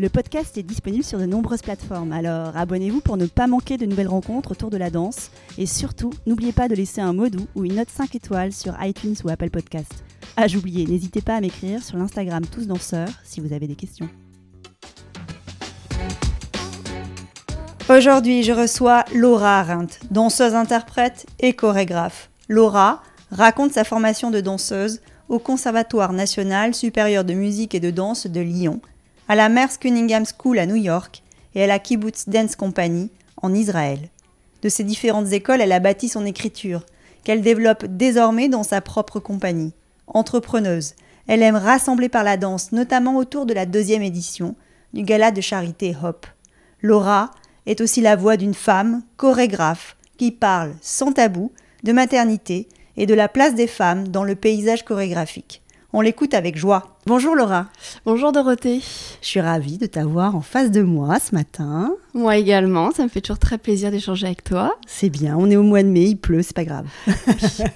Le podcast est disponible sur de nombreuses plateformes, alors abonnez-vous pour ne pas manquer de nouvelles rencontres autour de la danse. Et surtout, n'oubliez pas de laisser un mot doux ou une note 5 étoiles sur iTunes ou Apple Podcast. Ah, j'oubliais, n'hésitez pas à m'écrire sur l'Instagram Tous Danseurs si vous avez des questions. Aujourd'hui, je reçois Laura Arendt, danseuse interprète et chorégraphe. Laura raconte sa formation de danseuse au Conservatoire national supérieur de musique et de danse de Lyon à la Merce Cunningham School à New York et à la Kibbutz Dance Company en Israël. De ces différentes écoles, elle a bâti son écriture, qu'elle développe désormais dans sa propre compagnie. Entrepreneuse, elle aime rassembler par la danse, notamment autour de la deuxième édition du gala de charité Hop. Laura est aussi la voix d'une femme, chorégraphe, qui parle sans tabou de maternité et de la place des femmes dans le paysage chorégraphique. On l'écoute avec joie. Bonjour Laura. Bonjour Dorothée. Je suis ravie de t'avoir en face de moi ce matin. Moi également, ça me fait toujours très plaisir d'échanger avec toi. C'est bien, on est au mois de mai, il pleut, c'est pas grave.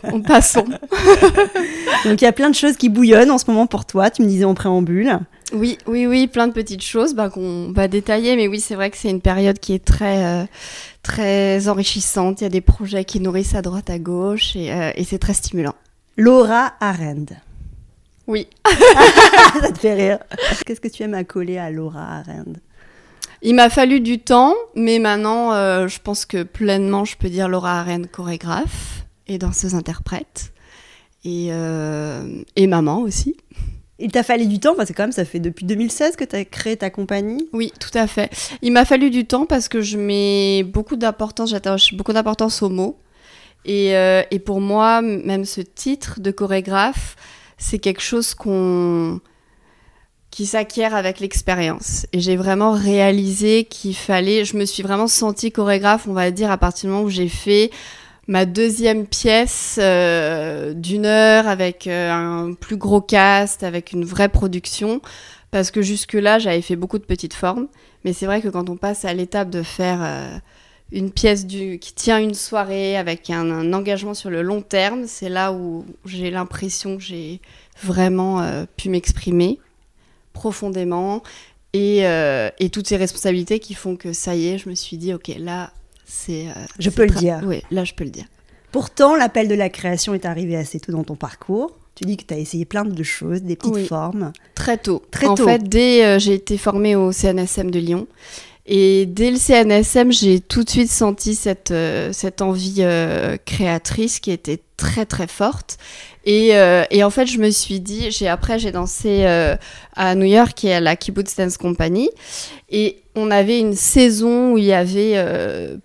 on passons. Donc il y a plein de choses qui bouillonnent en ce moment pour toi, tu me disais en préambule. Oui, oui, oui, plein de petites choses bah, qu'on va détailler, mais oui, c'est vrai que c'est une période qui est très, euh, très enrichissante. Il y a des projets qui nourrissent à droite, à gauche, et, euh, et c'est très stimulant. Laura Arend. Oui. ça te fait rire. Qu'est-ce que tu aimes à coller à Laura Arend Il m'a fallu du temps, mais maintenant, euh, je pense que pleinement, je peux dire Laura Arend, chorégraphe et danseuse interprète, et, euh, et maman aussi. Il t'a fallu du temps parce que quand même ça fait depuis 2016 que tu as créé ta compagnie? Oui, tout à fait. Il m'a fallu du temps parce que je mets beaucoup d'importance, j'attache beaucoup d'importance aux mots. Et, euh, et, pour moi, même ce titre de chorégraphe, c'est quelque chose qu'on qui s'acquiert avec l'expérience. Et j'ai vraiment réalisé qu'il fallait, je me suis vraiment sentie chorégraphe, on va dire, à partir du moment où j'ai fait ma deuxième pièce euh, d'une heure avec euh, un plus gros cast, avec une vraie production. Parce que jusque-là, j'avais fait beaucoup de petites formes. Mais c'est vrai que quand on passe à l'étape de faire euh, une pièce du, qui tient une soirée avec un, un engagement sur le long terme, c'est là où j'ai l'impression que j'ai vraiment euh, pu m'exprimer profondément. Et, euh, et, toutes ces responsabilités qui font que ça y est, je me suis dit, ok, là, c'est. Euh, je peux le dire. Oui, là, je peux le dire. Pourtant, l'appel de la création est arrivé assez tôt dans ton parcours. Tu dis que tu as essayé plein de choses, des petites oui. formes. Très tôt. Très en tôt. fait, dès j'ai été formée au CNSM de Lyon. Et dès le CNSM, j'ai tout de suite senti cette, euh, cette envie euh, créatrice qui était très très forte. Et, euh, et, en fait, je me suis dit, j'ai après j'ai dansé à New York et à la Kibbutz Dance Company. Et on avait une saison où il y avait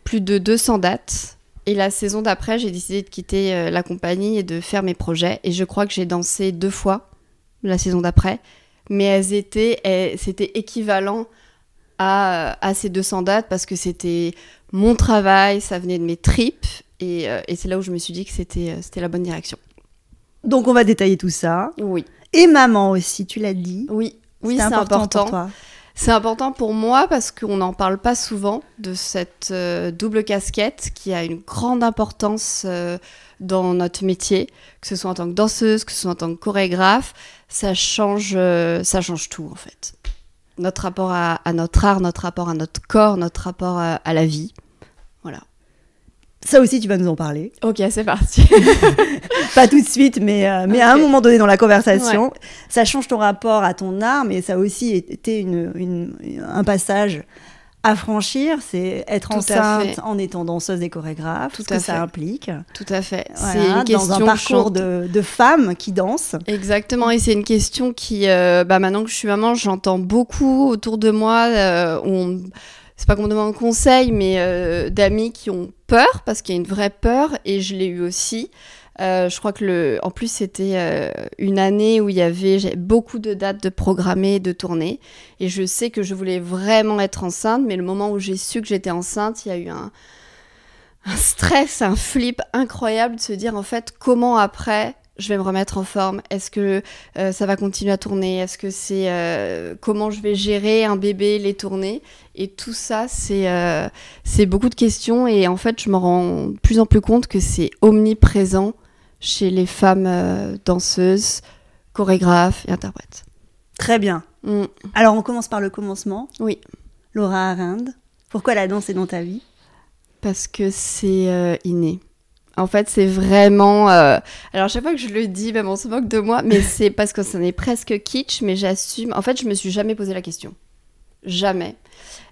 plus de 200 dates. Et la saison d'après, j'ai décidé de quitter la compagnie et de faire mes projets. Et je crois que j'ai dansé deux fois la saison d'après. Mais elles étaient, c'était équivalent à, à, ces 200 dates parce que c'était mon travail, ça venait de mes tripes et, euh, et c'est là où je me suis dit que c'était c'était la bonne direction. Donc on va détailler tout ça. Oui. Et maman aussi, tu l'as dit. Oui, oui, c'est important. important. C'est important pour moi parce qu'on n'en parle pas souvent de cette euh, double casquette qui a une grande importance euh, dans notre métier, que ce soit en tant que danseuse, que ce soit en tant que chorégraphe, ça change, ça change tout en fait notre rapport à, à, notre art, notre rapport à notre corps, notre rapport à, à, la vie. Voilà. Ça aussi, tu vas nous en parler. Ok, c'est parti. Pas tout de suite, mais, euh, mais okay. à un moment donné dans la conversation, ouais. ça change ton rapport à ton art, mais ça a aussi été une, une, un passage à franchir, c'est être Tout enceinte en étant danseuse et chorégraphe, Tout ce que à ça fait. implique. Tout à fait. Voilà, c'est une question dans un parcours de, de femmes qui dansent. Exactement, et c'est une question qui, euh, bah, maintenant que je suis maman, j'entends beaucoup autour de moi. Euh, on... C'est pas qu'on me demande conseil, mais euh, d'amis qui ont peur, parce qu'il y a une vraie peur, et je l'ai eu aussi. Euh, je crois que le, en plus c'était euh, une année où il y avait beaucoup de dates de programmer, de tourner, et je sais que je voulais vraiment être enceinte, mais le moment où j'ai su que j'étais enceinte, il y a eu un, stress, un flip incroyable de se dire en fait comment après je vais me remettre en forme? Est-ce que euh, ça va continuer à tourner? Est-ce que c'est comment je vais gérer un bébé, les tournées? Et tout ça, c'est euh, beaucoup de questions. Et en fait, je me rends plus en plus compte que c'est omniprésent chez les femmes danseuses, chorégraphes et interprètes. Très bien. Mm. Alors, on commence par le commencement. Oui. Laura Arind, pourquoi la danse est dans ta vie? Parce que c'est inné. En fait, c'est vraiment. Euh, Alors, chaque fois que je le dis, même on se moque de moi, mais c'est parce que ça n'est presque kitsch, mais j'assume. En fait, je me suis jamais posé la question. Jamais.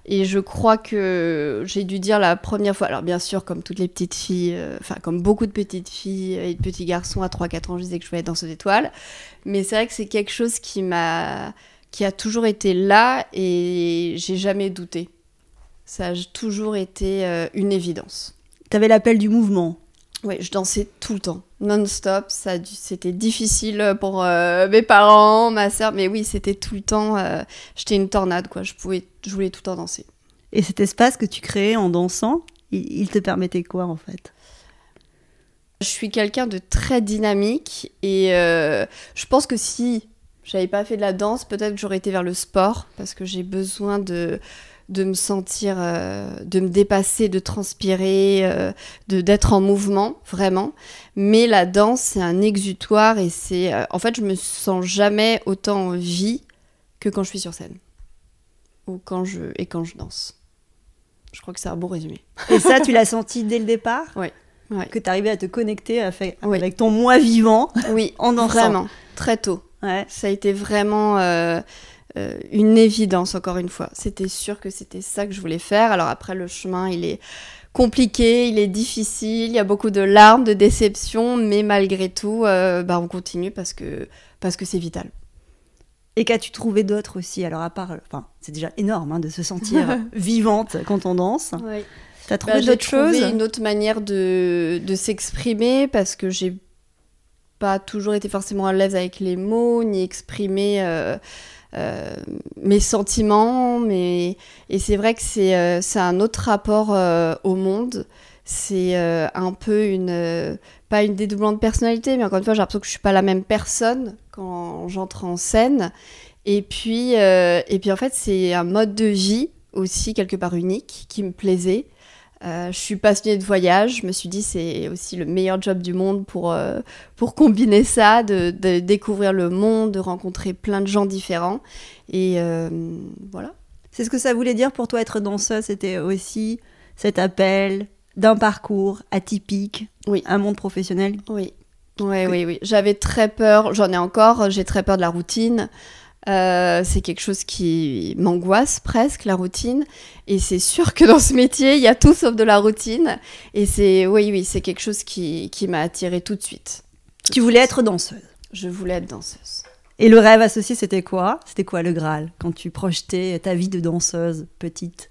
Et je crois que j'ai dû dire la première fois. Alors, bien sûr, comme toutes les petites filles, euh, enfin, comme beaucoup de petites filles et de petits garçons à 3-4 ans, je disais que je voulais être dans ce étoile. Mais c'est vrai que c'est quelque chose qui m'a. qui a toujours été là et j'ai jamais douté. Ça a toujours été euh, une évidence. T'avais l'appel du mouvement oui, je dansais tout le temps, non-stop. Ça, c'était difficile pour euh, mes parents, ma sœur, mais oui, c'était tout le temps. Euh, j'étais une tornade, quoi. Je pouvais, je voulais tout le temps danser. Et cet espace que tu créais en dansant, il, te permettait quoi en fait? Je suis quelqu'un de très dynamique et euh, je pense que si j'avais pas fait de la danse, peut-être que j'aurais été vers le sport parce que j'ai besoin de de me sentir, euh, de me dépasser, de transpirer, euh, de d'être en mouvement, vraiment. Mais la danse, c'est un exutoire et c'est. Euh, en fait, je me sens jamais autant en vie que quand je suis sur scène. Ou quand je, et quand je danse. Je crois que c'est un bon résumé. Et ça, tu l'as senti dès le départ Oui. Que tu arrivais à te connecter avec ton moi vivant oui, en dansant. Vraiment, très tôt. Ouais. Ça a été vraiment euh, une évidence, encore une fois. C'était sûr que c'était ça que je voulais faire. Alors après, le chemin, il est compliqué, il est difficile, il y a beaucoup de larmes, de déceptions, mais malgré tout, euh, bah, on continue parce que parce que c'est vital. Et qu'as-tu trouvé d'autre aussi Alors à part, enfin, c'est déjà énorme hein, de se sentir vivante quand on danse. Oui. T'as trouvé bah, d'autres choses Une autre manière de, de s'exprimer parce que j'ai pas toujours été forcément à l'aise avec les mots ni exprimer. Euh, euh, mes sentiments, mais et c'est vrai que c'est euh, c'est un autre rapport euh, au monde. C'est un peu une pas une dédoublant de personnalité, mais encore une fois, j'ai l'impression que je suis pas la même personne quand j'entre en scène. Et puis et puis en fait, c'est un mode de vie aussi quelque part unique qui me plaisait. Euh, je suis passionnée de voyage. Je me suis dit c'est aussi le meilleur job du monde pour, euh, pour combiner ça, de, découvrir le monde, de rencontrer plein de gens différents. Et euh, voilà. C'est ce que ça voulait dire pour toi être danseuse C'était aussi cet appel d'un parcours atypique, oui. un monde professionnel Oui, oui, oui, oui. J'avais très peur, j'en ai encore, j'ai très peur de la routine. Euh, c'est quelque chose qui m'angoisse presque, la routine. Et c'est sûr que dans ce métier, il y a tout sauf de la routine. Et c'est, oui, oui, c'est quelque chose qui, qui m'a attirée tout de suite. tu voulais être danseuse Je voulais être danseuse. Et le rêve associé, c'était quoi? C'était quoi le Graal quand tu projetais ta vie de danseuse petite?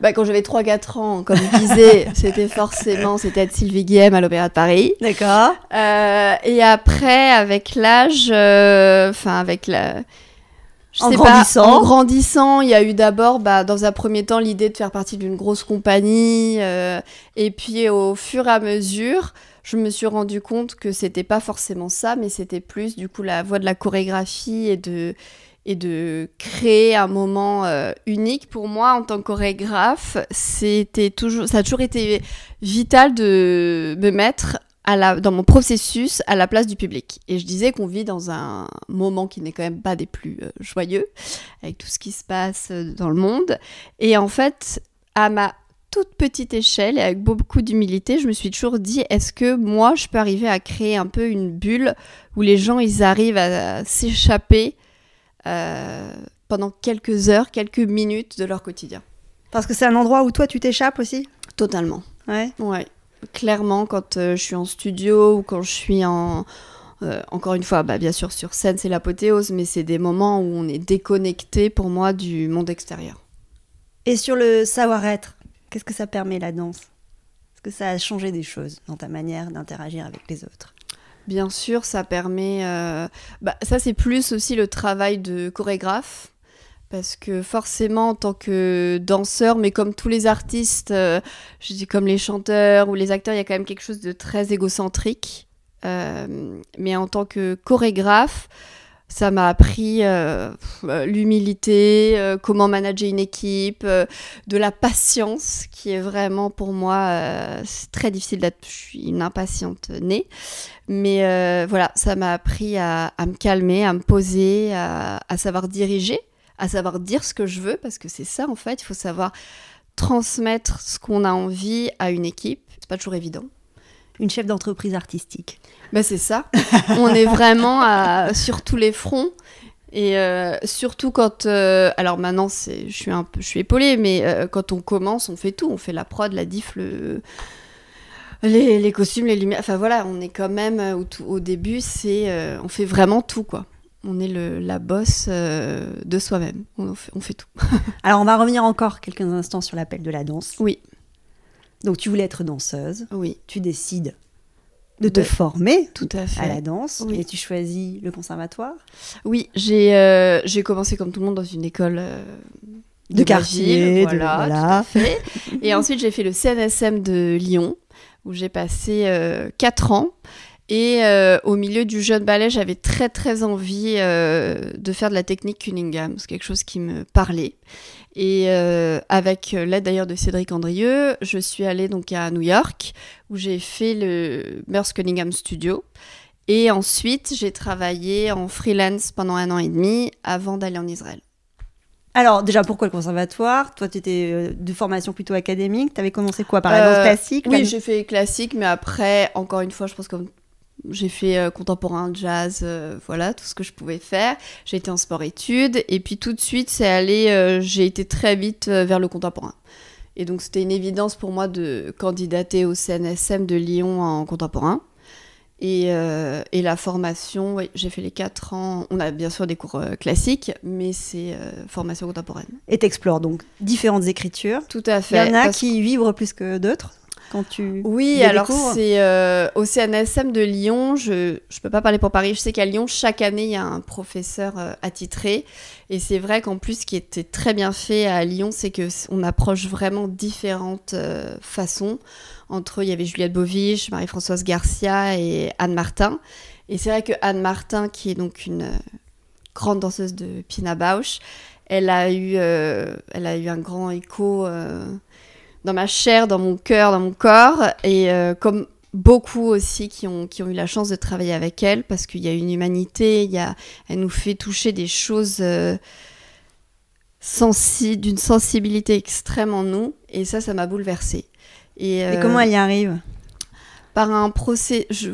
Bah, quand j'avais 3-4 ans, comme je disais, c'était forcément c'était être Sylvie Guillem à l'Opéra de Paris. D'accord. Euh, et après, avec l'âge, euh, enfin avec la, en grandissant. en grandissant, il y a eu d'abord, bah, dans un premier temps, l'idée de faire partie d'une grosse compagnie. Euh, et puis, au fur et à mesure, je me suis rendu compte que c'était pas forcément ça, mais c'était plus, du coup, la voie de la chorégraphie et de, et de créer un moment euh, unique. Pour moi, en tant que chorégraphe, c'était toujours, ça a toujours été vital de me mettre dans mon processus à la place du public. Et je disais qu'on vit dans un moment qui n'est quand même pas des plus euh, joyeux, avec tout ce qui se passe euh, dans le monde. Et en fait, à ma toute petite échelle et avec beaucoup d'humilité, je me suis toujours dit, est-ce que moi, je peux arriver à créer un peu une bulle où les gens, ils arrivent à, s'échapper euh, pendant quelques heures, quelques minutes de leur quotidien? Parce que c'est un endroit où toi, tu t'échappes aussi? Totalement. Ouais. Ouais clairement quand euh, je suis en studio ou quand je suis en... Euh, encore une fois, bah, bien sûr, sur scène, c'est l'apothéose, mais c'est des moments où on est déconnecté pour moi du monde extérieur. Et sur le savoir-être, qu'est-ce que ça permet la danse? Est-ce que ça a changé des choses dans ta manière d'interagir avec les autres? Bien sûr, ça permet. euh, bah, ça, c'est plus aussi le travail de chorégraphe. Parce que forcément, en tant que danseur, mais comme tous les artistes, euh, je dis comme les chanteurs ou les acteurs, il y a quand même quelque chose de très égocentrique. Euh, mais en tant que chorégraphe, ça m'a appris euh, l'humilité, comment manager une équipe, de la patience, qui est vraiment pour moi très difficile d'être. Je suis une impatiente née. Mais voilà, ça m'a appris à, me calmer, à me poser, à savoir diriger, à savoir dire ce que je veux, parce que c'est ça en fait, il faut savoir transmettre ce qu'on a envie à une équipe. C'est pas toujours évident. Une chef d'entreprise artistique. Bah c'est ça. On est vraiment à- sur tous les fronts. Et euh, surtout quand, euh, alors maintenant je suis un peu, je suis épaulée, mais euh, quand on commence, on fait tout, on fait la prod, la diff, le, les, les costumes, les lumières. Enfin voilà, on est quand même au, tout- au début, c'est, on fait vraiment tout quoi. On est le, la bosse euh, de soi-même. On fait, on fait tout. Alors, on va revenir encore quelques instants sur l'appel de la danse. Oui. Donc, tu voulais être danseuse. Oui, Tu décides de te De- former tout à fait. à la danse Oui. et tu choisis le conservatoire Oui, j'ai euh, j'ai commencé comme tout le monde dans une école euh, De ma quartier, ville, de- voilà, tout à fait. Et ensuite j'ai fait le CNSM de Lyon où j'ai passé 4 ans. Et euh, au milieu du jeune ballet, j'avais très très envie euh, de faire de la technique Cunningham. C'est quelque chose qui me parlait. Et euh, avec l'aide d'ailleurs de Cédric Andrieux, je suis allée donc à New York où j'ai fait le Merce Cunningham Studio. Et ensuite, j'ai travaillé en freelance pendant un an et demi avant d'aller en Israël. Alors, déjà, pourquoi le conservatoire? Toi, tu étais de formation plutôt académique. Tu avais commencé quoi? Par la danse classique? Oui, j'ai fait classique, mais après, encore une fois, je pense que j'ai fait euh, contemporain, jazz, euh, voilà, tout ce que je pouvais faire. J'ai été en sport-études, et puis tout de suite, c'est allé, euh, j'ai été très vite vers le contemporain. Et donc, c'était une évidence pour moi de candidater au CNSM de Lyon en contemporain. Et, et la formation, oui, j'ai fait les 4 ans. On a bien sûr des cours classiques, mais c'est formation contemporaine. Et t'explores donc différentes écritures. Tout à Il fait. y en a qui vibrent plus que d'autres quand tu. Oui, alors c'est euh, au CNSM de Lyon. Je ne peux pas parler pour Paris. Je sais qu'à Lyon, chaque année, il y a un professeur euh, attitré. Et c'est vrai qu'en plus, ce qui était très bien fait à Lyon, c'est que c- on approche vraiment différentes euh, façons. Entre, il y avait Juliette Bovich, Marie-Françoise Garcia et Anne Martin. Et c'est vrai que Anne Martin, qui est donc une euh, grande danseuse de Pina Bausch, elle a eu, elle a eu un grand écho. Dans ma chair, dans mon cœur, dans mon corps. Et euh, comme beaucoup aussi qui ont, qui ont eu la chance de travailler avec elle, parce qu'il y a une humanité, il y a, elle nous fait toucher des choses euh, sensi- d'une sensibilité extrême en nous. Et ça, ça m'a bouleversée. Et, Et euh, comment elle y arrive? Par un procès... je-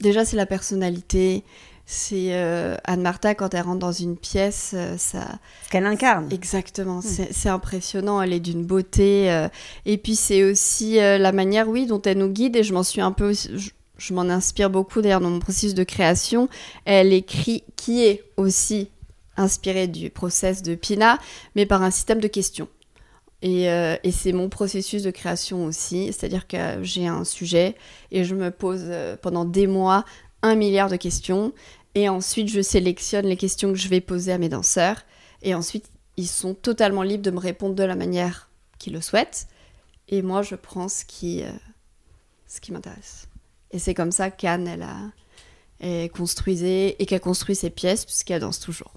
Déjà, c'est la personnalité. C'est euh, Anne Martha, quand elle rentre dans une pièce, euh, ça, Ce qu'elle incarne. Exactement, c'est c'est impressionnant, elle est d'une beauté. euh, et puis c'est aussi euh, la manière, oui, dont elle nous guide, et je m'en suis un peu... Je, je m'en inspire beaucoup d'ailleurs dans mon processus de création. Elle écrit, qui est aussi inspiré du process de Pina, mais par un système de questions. Et, euh, et c'est mon processus de création aussi, c'est-à-dire que j'ai un sujet et je me pose pendant des mois un milliard de questions, et ensuite je sélectionne les questions que je vais poser à mes danseurs. Et ensuite, ils sont totalement libres de me répondre de la manière qu'ils le souhaitent. Et moi, je prends ce qui, euh, ce qui m'intéresse. Et c'est comme ça qu'Anne, elle a construisait et qu'elle construit ses pièces, puisqu'elle danse toujours.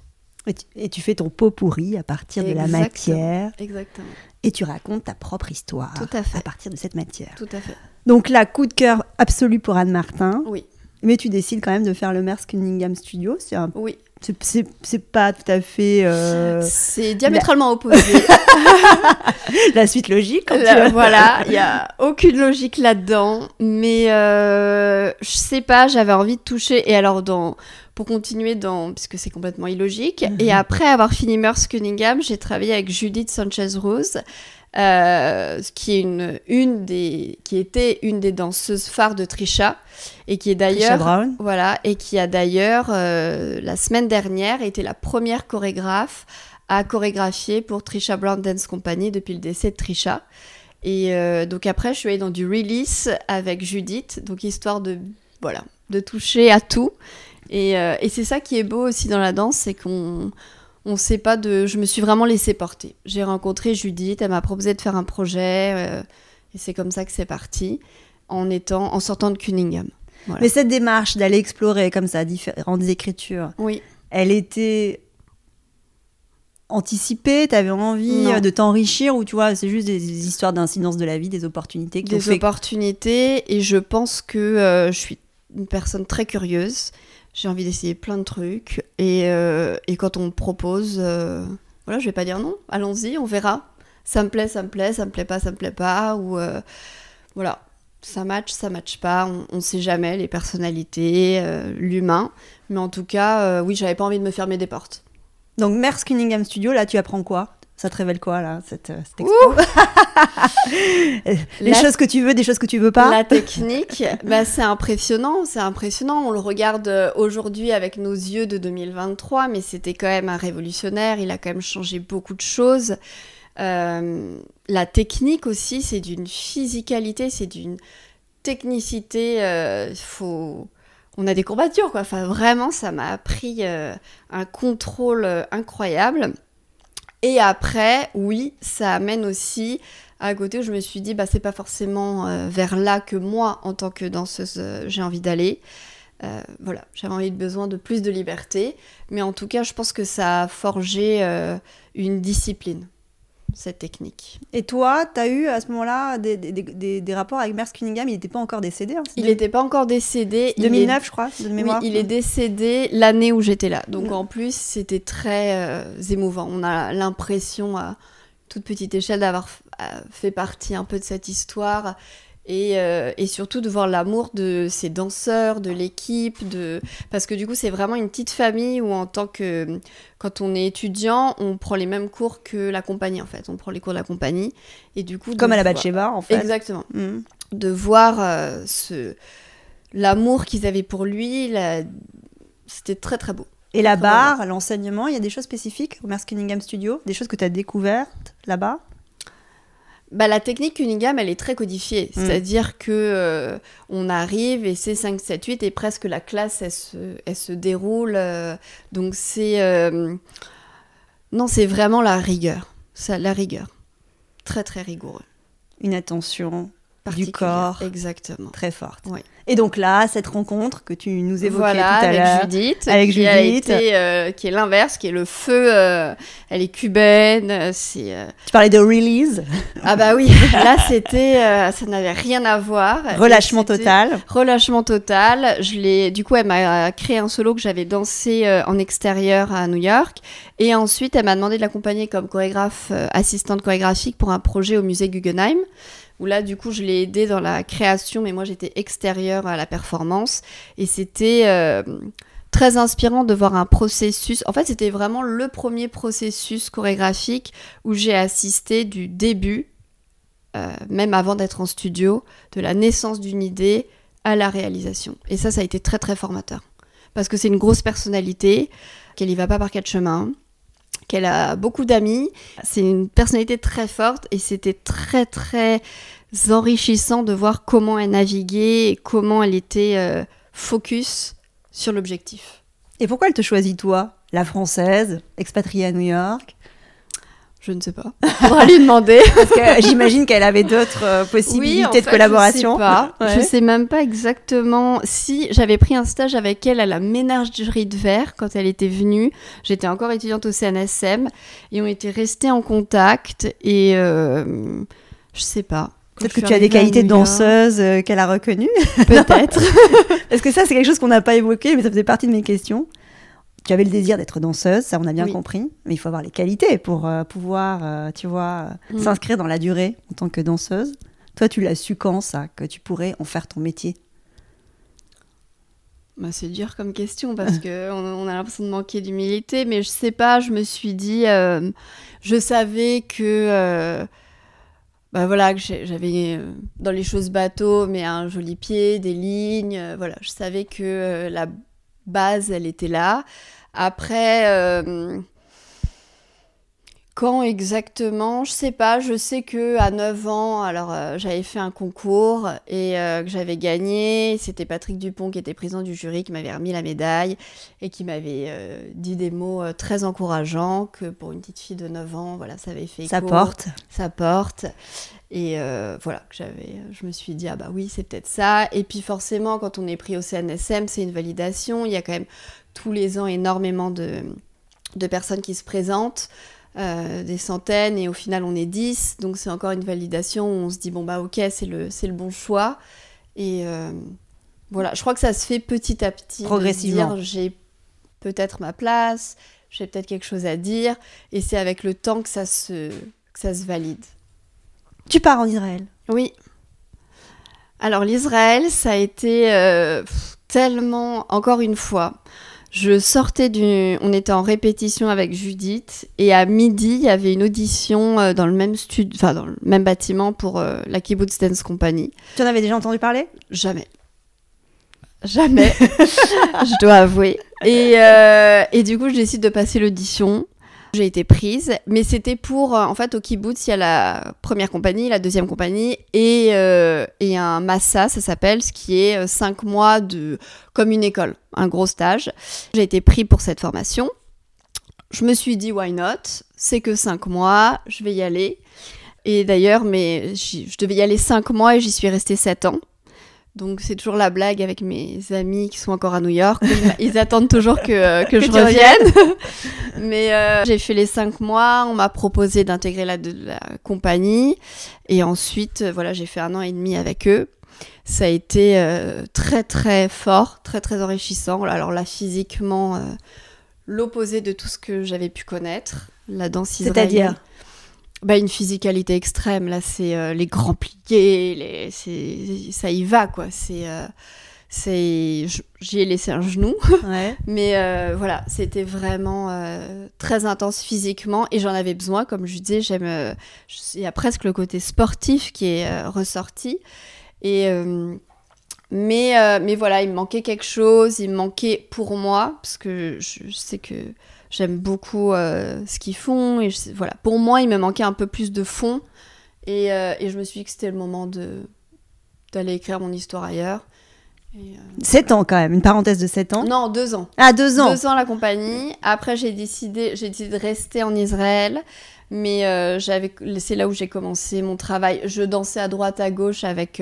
Et tu, et tu fais ton pot pourri à partir de la matière Exactement. et tu racontes ta propre histoire Tout à fait. partir de cette matière. Tout à fait. Donc là, coup de cœur absolu pour Anne Martin. Oui. Mais tu décides quand même de faire le Merce Cunningham Studio. C'est un- Oui. c'est- pas tout à fait euh, C'est diamétralement opposé. la suite logique. Quand tu... voilà, il y a aucune logique là-dedans, mais euh, je sais pas, j'avais envie de toucher et alors dans pour continuer dans puisque c'est complètement illogique Mhm. et après avoir fini Merce Cunningham, j'ai travaillé avec Judith Sanchez Rose. Euh, qui est une, une des qui était une des danseuses phares de Trisha et qui est d'ailleurs Brown. voilà, et qui a d'ailleurs, euh, la semaine dernière, été la première chorégraphe à chorégraphier pour Trisha Brown Dance Company depuis le décès de Trisha. Et euh, donc après, je suis allée dans du release avec Judith, donc histoire de, voilà, de toucher à tout. Et, et c'est ça qui est beau aussi dans la danse, c'est qu'on on sait pas de. Je me suis vraiment laissée porter. J'ai rencontré Judith, elle m'a proposé de faire un projet, euh, et c'est comme ça que c'est parti, en étant, en sortant de Cunningham. Voilà. Mais cette démarche d'aller explorer comme ça différentes écritures, Oui. elle était anticipée? T'avais envie Non. euh, de t'enrichir ou tu vois, c'est juste des, des histoires d'incidence de la vie, des opportunités qui ont des fait opportunités et je pense que euh, je suis une personne très curieuse. J'ai envie d'essayer plein de trucs et, euh, et quand on me propose, euh, voilà, je vais pas dire non. Allons-y, on verra. Ça me plaît, ça me plaît, ça me plaît pas, ça me plaît pas ou euh, voilà, ça match, ça match pas. On, on sait jamais les personnalités, l'humain, mais en tout cas, oui, j'avais pas envie de me fermer des portes. Donc, Merce Cunningham Studio, là, tu apprends quoi? Ça te révèle quoi, là, cette, euh, cette expo Les La- choses que tu veux, des choses que tu veux pas La technique, bah, c'est impressionnant, c'est impressionnant. On le regarde euh, aujourd'hui avec nos yeux de 2023, mais c'était quand même un révolutionnaire. Il a quand même changé beaucoup de choses. Euh, la technique aussi, c'est d'une physicalité, c'est d'une technicité. euh, faut... On a des courbatures, quoi. Enfin, vraiment, ça m'a appris euh, un contrôle euh, incroyable. Et après, oui, ça amène aussi à côté où je me suis dit, bah, c'est pas forcément euh, vers là que moi, en tant que danseuse, euh, j'ai envie d'aller. Euh, voilà, j'avais envie de besoin de plus de liberté. Mais en tout cas, je pense que ça a forgé une discipline, cette technique. Et toi, t'as eu à ce moment-là des, des, des- des rapports avec Merce Cunningham? Il n'était pas encore décédé. hein, Il n'était pas encore décédé. il est- 2009, je crois, de Oui, mémoire. il est décédé l'année où j'étais là. Donc en plus, c'était très euh, émouvant. On a l'impression, à toute petite échelle, d'avoir fait partie un peu de cette histoire. Et, euh, et surtout de voir l'amour de ces danseurs, de l'équipe, de... parce que du coup c'est vraiment une petite famille où en tant que quand on est étudiant, on prend les mêmes cours que la compagnie en fait, on prend les cours de la compagnie et du coup Comme à la Batsheva, en fait. Exactement Mm. de voir euh, ce l'amour qu'ils avaient pour lui, la- c'était très très beau. Et la barre, l'enseignement, il y a des choses spécifiques au Merce Cunningham Studio Des choses que tu as découvertes là-bas? Bah, la technique Cunningham, elle est très codifiée. Mm. C'est-à-dire que euh, on arrive et c'est 5, 7, 8 et presque la classe, elle se, elle se déroule. euh, donc c'est... euh, Non, c'est vraiment la rigueur. Ça, la rigueur. Très très rigoureux. Une attention Particulière. corps. Exactement. très forte. Oui. Et donc là, cette rencontre que tu nous évoquais Voilà, tout à avec l'heure. Judith, Avec qui a Judith. été, euh, qui est l'inverse, qui est le feu. euh, elle est cubaine. euh, euh, Tu parlais de release, ah bah oui. Là, c'était, euh, ça n'avait rien à voir. relâchement total. Relâchement total. Je l'ai. Du coup, elle m'a créé un solo que j'avais dansé euh, en extérieur à New York, et ensuite, elle m'a demandé de l'accompagner comme chorégraphe, euh, assistante chorégraphique pour un projet au musée Guggenheim. Où là, du coup, je l'ai aidée dans la création, mais moi, j'étais extérieure à la performance, et c'était euh, très inspirant de voir un processus. En fait, c'était vraiment le premier processus chorégraphique où j'ai assisté du début, euh, même avant d'être en studio, de la naissance d'une idée à la réalisation. Et ça, ça a été très très formateur. Parce que c'est une grosse personnalité, qu'elle y va pas par quatre chemins, qu'elle a beaucoup d'amis. C'est une personnalité très forte et c'était très très enrichissant de voir comment elle naviguait et comment elle était euh, focus sur l'objectif. Et pourquoi elle te choisit toi, la française, expatriée à New York? Je ne sais pas. On va lui demander. Parce que j'imagine qu'elle avait d'autres euh, possibilités Oui, en de collaboration. Je sais pas. Ouais. Je sais même pas exactement si j'avais pris un stage avec elle à la ménagerie de verre quand elle était venue. J'étais encore étudiante au CNSM et on était restés en contact et euh, je sais pas. Peut-être que tu as des qualités de danseuse euh, qu'elle a reconnues. Peut-être. Parce que ça, c'est quelque chose qu'on n'a pas évoqué, mais ça faisait partie de mes questions. Tu avais le désir d'être danseuse, ça on a bien Oui. compris, mais il faut avoir les qualités pour euh, pouvoir, euh, tu vois, euh, Mm. s'inscrire dans la durée en tant que danseuse. Toi, tu l'as su quand ça, que tu pourrais en faire ton métier? Bah, c'est dur comme question parce que on, on a l'impression de manquer d'humilité, mais je sais pas. Je me suis dit, euh, je savais que, bah voilà, que j'avais euh, dans les choses bateau, mais un joli pied, des lignes. euh, voilà, je savais que euh, la base, elle était là. Après, euh, Quand exactement Je sais pas. Je sais que à 9 ans, alors euh, j'avais fait un concours et euh, que j'avais gagné. C'était Patrick Dupont qui était président du jury qui m'avait remis la médaille et qui m'avait dit des mots très encourageants que pour une petite fille de 9 ans, voilà, ça avait fait Ça porte. Ça porte. Et voilà, que j'avais, je me suis dit, ah bah oui, c'est peut-être ça. Et puis forcément, quand on est pris au CNSM, c'est une validation. Il y a quand même tous les ans énormément de, de personnes qui se présentent. Euh, des centaines et au final on est 10 donc c'est encore une validation où on se dit bon bah ok c'est le, c'est le bon choix et euh, voilà je crois que ça se fait petit à petit progressivement j'ai peut-être ma place j'ai peut-être quelque chose à dire et c'est avec le temps que ça se, que ça se valide tu pars en Israël oui alors l'Israël ça a été euh, tellement encore une fois je sortais du. On était en répétition avec Judith et à midi, il y avait une audition euh, dans le même studio, enfin dans le même bâtiment pour euh, la Kibbutz Dance Company. Tu en avais déjà entendu parler? Jamais. Jamais, je dois avouer. Et, euh, et du coup, je décide de passer l'audition. J'ai été prise, mais c'était pour, euh, en fait, au kibbutz, il y a la première compagnie, la deuxième compagnie et, euh, et un massa, ça s'appelle, ce qui est euh, cinq mois de, comme une école, un gros stage. J'ai été pris pour cette formation. Je me suis dit, why not? C'est que cinq mois, je vais y aller. Et d'ailleurs, mais je devais y aller cinq mois et j'y suis restée sept ans. Donc c'est toujours la blague avec mes amis qui sont encore à New York. Ils, attendent toujours que, euh, que, je revienne. Mais euh, j'ai fait les cinq mois. On m'a proposé d'intégrer la, la, compagnie. Et ensuite, euh, voilà, j'ai fait un an et demi avec eux. Ça a été très très fort, très très enrichissant. Alors là, physiquement, l'opposé de tout ce que j'avais pu connaître. La danse israélienne. C'est-à-dire? Bah, une physicalité extrême. Là, c'est euh, les grands pliés, les, ça y va, quoi. C'est, euh, c'est, j'y ai laissé un genou, mais euh, voilà, c'était vraiment très intense physiquement et j'en avais besoin. Comme je disais, j'aime, il y a presque le côté sportif qui est ressorti et mais, mais voilà, il me manquait quelque chose, il me manquait pour moi, parce que je sais que J'aime beaucoup euh, ce qu'ils font. Et voilà. Pour moi, il me manquait un peu plus de fond. Et, euh, et je me suis dit que c'était le moment de, d'aller écrire mon histoire ailleurs. Et, 7 euh, ans quand même, une parenthèse de 7 ans Non, 2 ans. Ah, 2 ans 2 ans la compagnie. Après, j'ai décidé, j'ai décidé de rester en Israël. Mais j'avais, c'est là où j'ai commencé mon travail. Je dansais à droite, à gauche avec,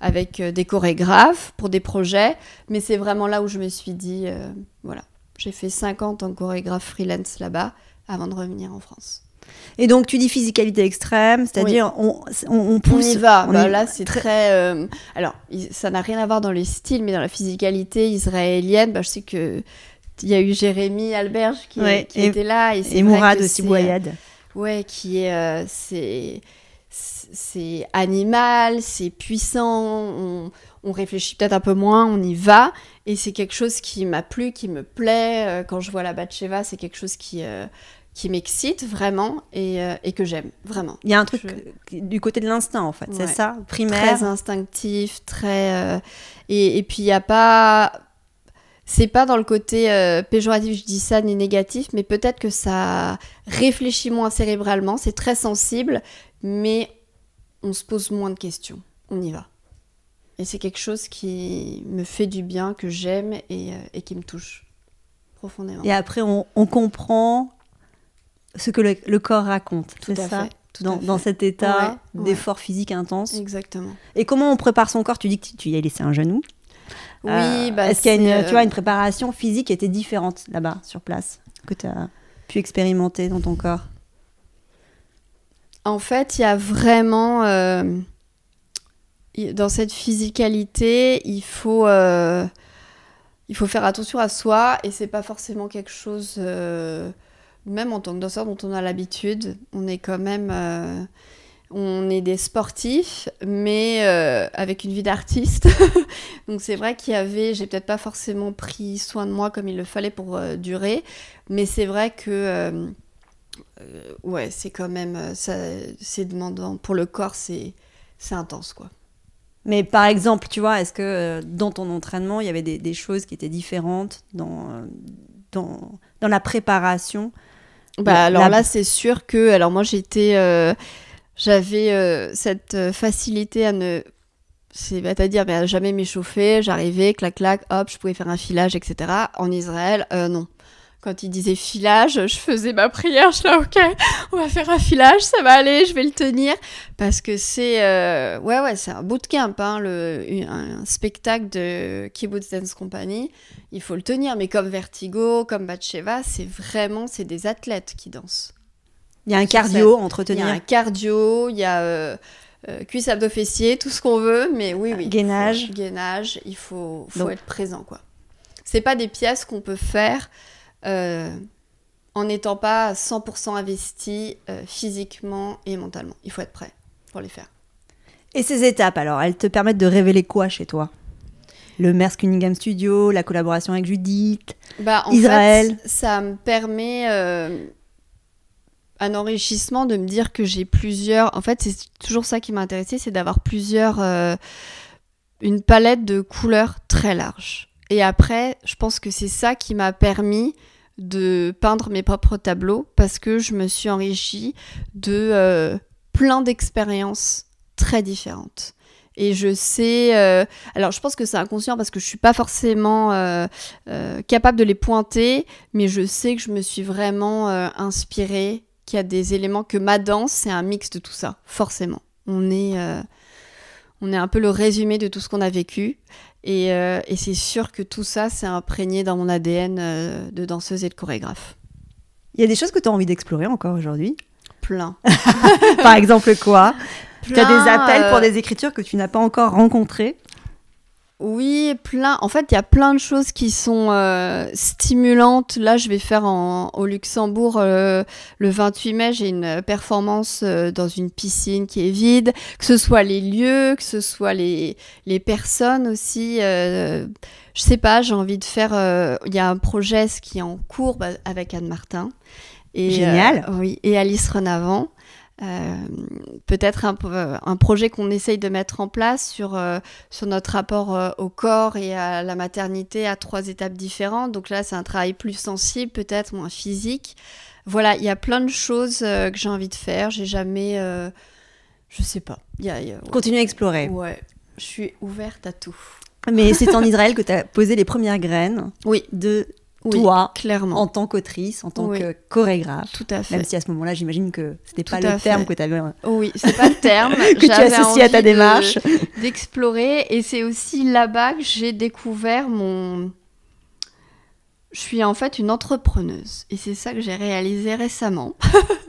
avec des chorégraphes pour des projets. Mais c'est vraiment là où je me suis dit, voilà, j'ai fait 5 ans en tant que chorégraphe freelance là-bas avant de revenir en France. Et donc tu dis physicalité extrême, c'est-à-dire on, on, pousse. On y va. Bah, là c'est très. Euh, alors ça n'a rien à voir dans les styles, mais dans la physicalité israélienne, bah, je sais que il y a eu Jérémy Alberge qui, qui était là et, et Mourad aussi Boyad. Euh, ouais, qui est euh, c'est c'est animal, c'est puissant. On, on réfléchit peut-être un peu moins, on y va. Et c'est quelque chose qui m'a plu, qui me plaît. Euh, quand je vois la Batcheva, c'est quelque chose qui, euh, qui m'excite vraiment et, euh, et que j'aime, vraiment. Il y a un truc du côté de l'instinct, en fait, c'est ça Primaire Très instinctif, très... Et, et, puis, il n'y a pas... C'est pas dans le côté péjoratif, je dis ça, ni négatif, mais peut-être que ça réfléchit moins cérébralement, c'est très sensible, mais on se pose moins de questions. On y va. Et c'est quelque chose qui me fait du bien, que j'aime et, euh, et, qui me touche profondément. Et après, on, on comprend ce que le, corps raconte, c'est ça dans, dans, cet état d'effort physique intense. Exactement. Et comment on prépare son corps? Tu dis que tu y as laissé un genou. Oui, euh, bah Est-ce qu'il y a une, tu vois, une préparation physique qui était différente là-bas, sur place, que tu as pu expérimenter dans ton corps? En fait, il y a vraiment... Euh, dans cette physicalité, il faut, euh, il faut faire attention à soi et c'est pas forcément quelque chose, euh, même en tant que danseur dont on a l'habitude. On est quand même, euh, on est des sportifs, mais avec une vie d'artiste. Donc c'est vrai qu'il y avait, j'ai peut-être pas forcément pris soin de moi comme il le fallait pour durer, mais c'est vrai que, ouais, c'est quand même, c'est demandant pour le corps, c'est intense quoi. Mais par exemple, tu vois, est-ce que euh, dans ton entraînement, il y avait des, choses qui étaient différentes dans, euh, dans, dans, la préparation? Bah alors là, c'est sûr que. Alors moi, j'étais. euh, J'avais cette facilité à ne. C'est-à-dire mais à jamais m'échauffer. J'arrivais, clac, clac, hop, je pouvais faire un filage, etc. En Israël, non. Quand il disait filage, je faisais ma prière. Je suis là, ok, on va faire un filage, ça va aller, je vais le tenir. Parce que c'est. euh, Ouais, ouais, c'est un bootcamp, hein, le, un spectacle de Kibbutz Dance Company. Il faut le tenir. Mais comme Vertigo, comme Batsheva, c'est vraiment. C'est des athlètes qui dansent. Il y a un cardio à Il y entretenir. a un cardio, il y a euh, euh, cuisse abdos fessiers, tout ce qu'on veut, mais oui, oui. Gainage. faut- gainage, il faut, faut Donc- être présent, quoi. C'est pas des pièces qu'on peut faire euh, en n'étant pas 100% investi euh, physiquement et mentalement. Il faut être prêt pour les faire. Et ces étapes, alors, elles te permettent de révéler quoi chez toi? Le Mersk Cunningham Studio, la collaboration avec Judith. Bah, en Israël. fait, ça me permet euh, un enrichissement de me dire que j'ai plusieurs. En fait, c'est toujours ça qui m'a intéressé, c'est d'avoir plusieurs. euh, une palette de couleurs très large. Et après, je pense que c'est ça qui m'a permis de peindre mes propres tableaux parce que je me suis enrichie de euh, plein d'expériences très différentes. Et je sais, euh, alors je pense que c'est inconscient parce que je suis pas forcément euh, capable de les pointer, mais je sais que je me suis vraiment inspirée, qu'il y a des éléments que ma danse, c'est un mix de tout ça, forcément. On est, on est un peu le résumé de tout ce qu'on a vécu. Et, euh, et c'est sûr que tout ça, c'est imprégné dans mon ADN euh, de danseuse et de chorégraphe. Il y a des choses que tu as envie d'explorer encore aujourd'hui? Plein. Par exemple, quoi? Tu as des appels pour euh, des écritures que tu n'as pas encore rencontrées? Oui, plein. En fait, il y a plein de choses qui sont euh, stimulantes. Là, je vais faire en, au Luxembourg euh, le 28 mai. J'ai une performance euh, dans une piscine qui est vide. Que ce soit les lieux, que ce soit les, les personnes aussi. euh, je sais pas, j'ai envie de faire. euh, Il y a un projet qui est en cours bah, avec Anne Martin. Et, Génial. euh, oui, et Alice Renavant. Euh, peut-être un, un projet qu'on essaye de mettre en place sur, euh, sur notre rapport euh, au corps et à la maternité à trois étapes différentes. Donc là, c'est un travail plus sensible, peut-être moins physique. Voilà, il y a plein de choses euh, que j'ai envie de faire. J'ai jamais. euh, je sais pas. Y a- il y a- Continue à explorer. ouais, je suis ouverte à tout. Mais c'est en Israël que tu as posé les premières graines Oui, de oui, toi clairement. en tant qu'autrice, en tant Oui. que chorégraphe. Tout à fait. Même si à ce moment-là, j'imagine que c'était pas le terme fait. que tu avais Oui, c'est pas le terme. que tu associes à ta démarche. d'explorer et c'est aussi là-bas que j'ai découvert mon je suis en fait une entrepreneuse et c'est ça que j'ai réalisé récemment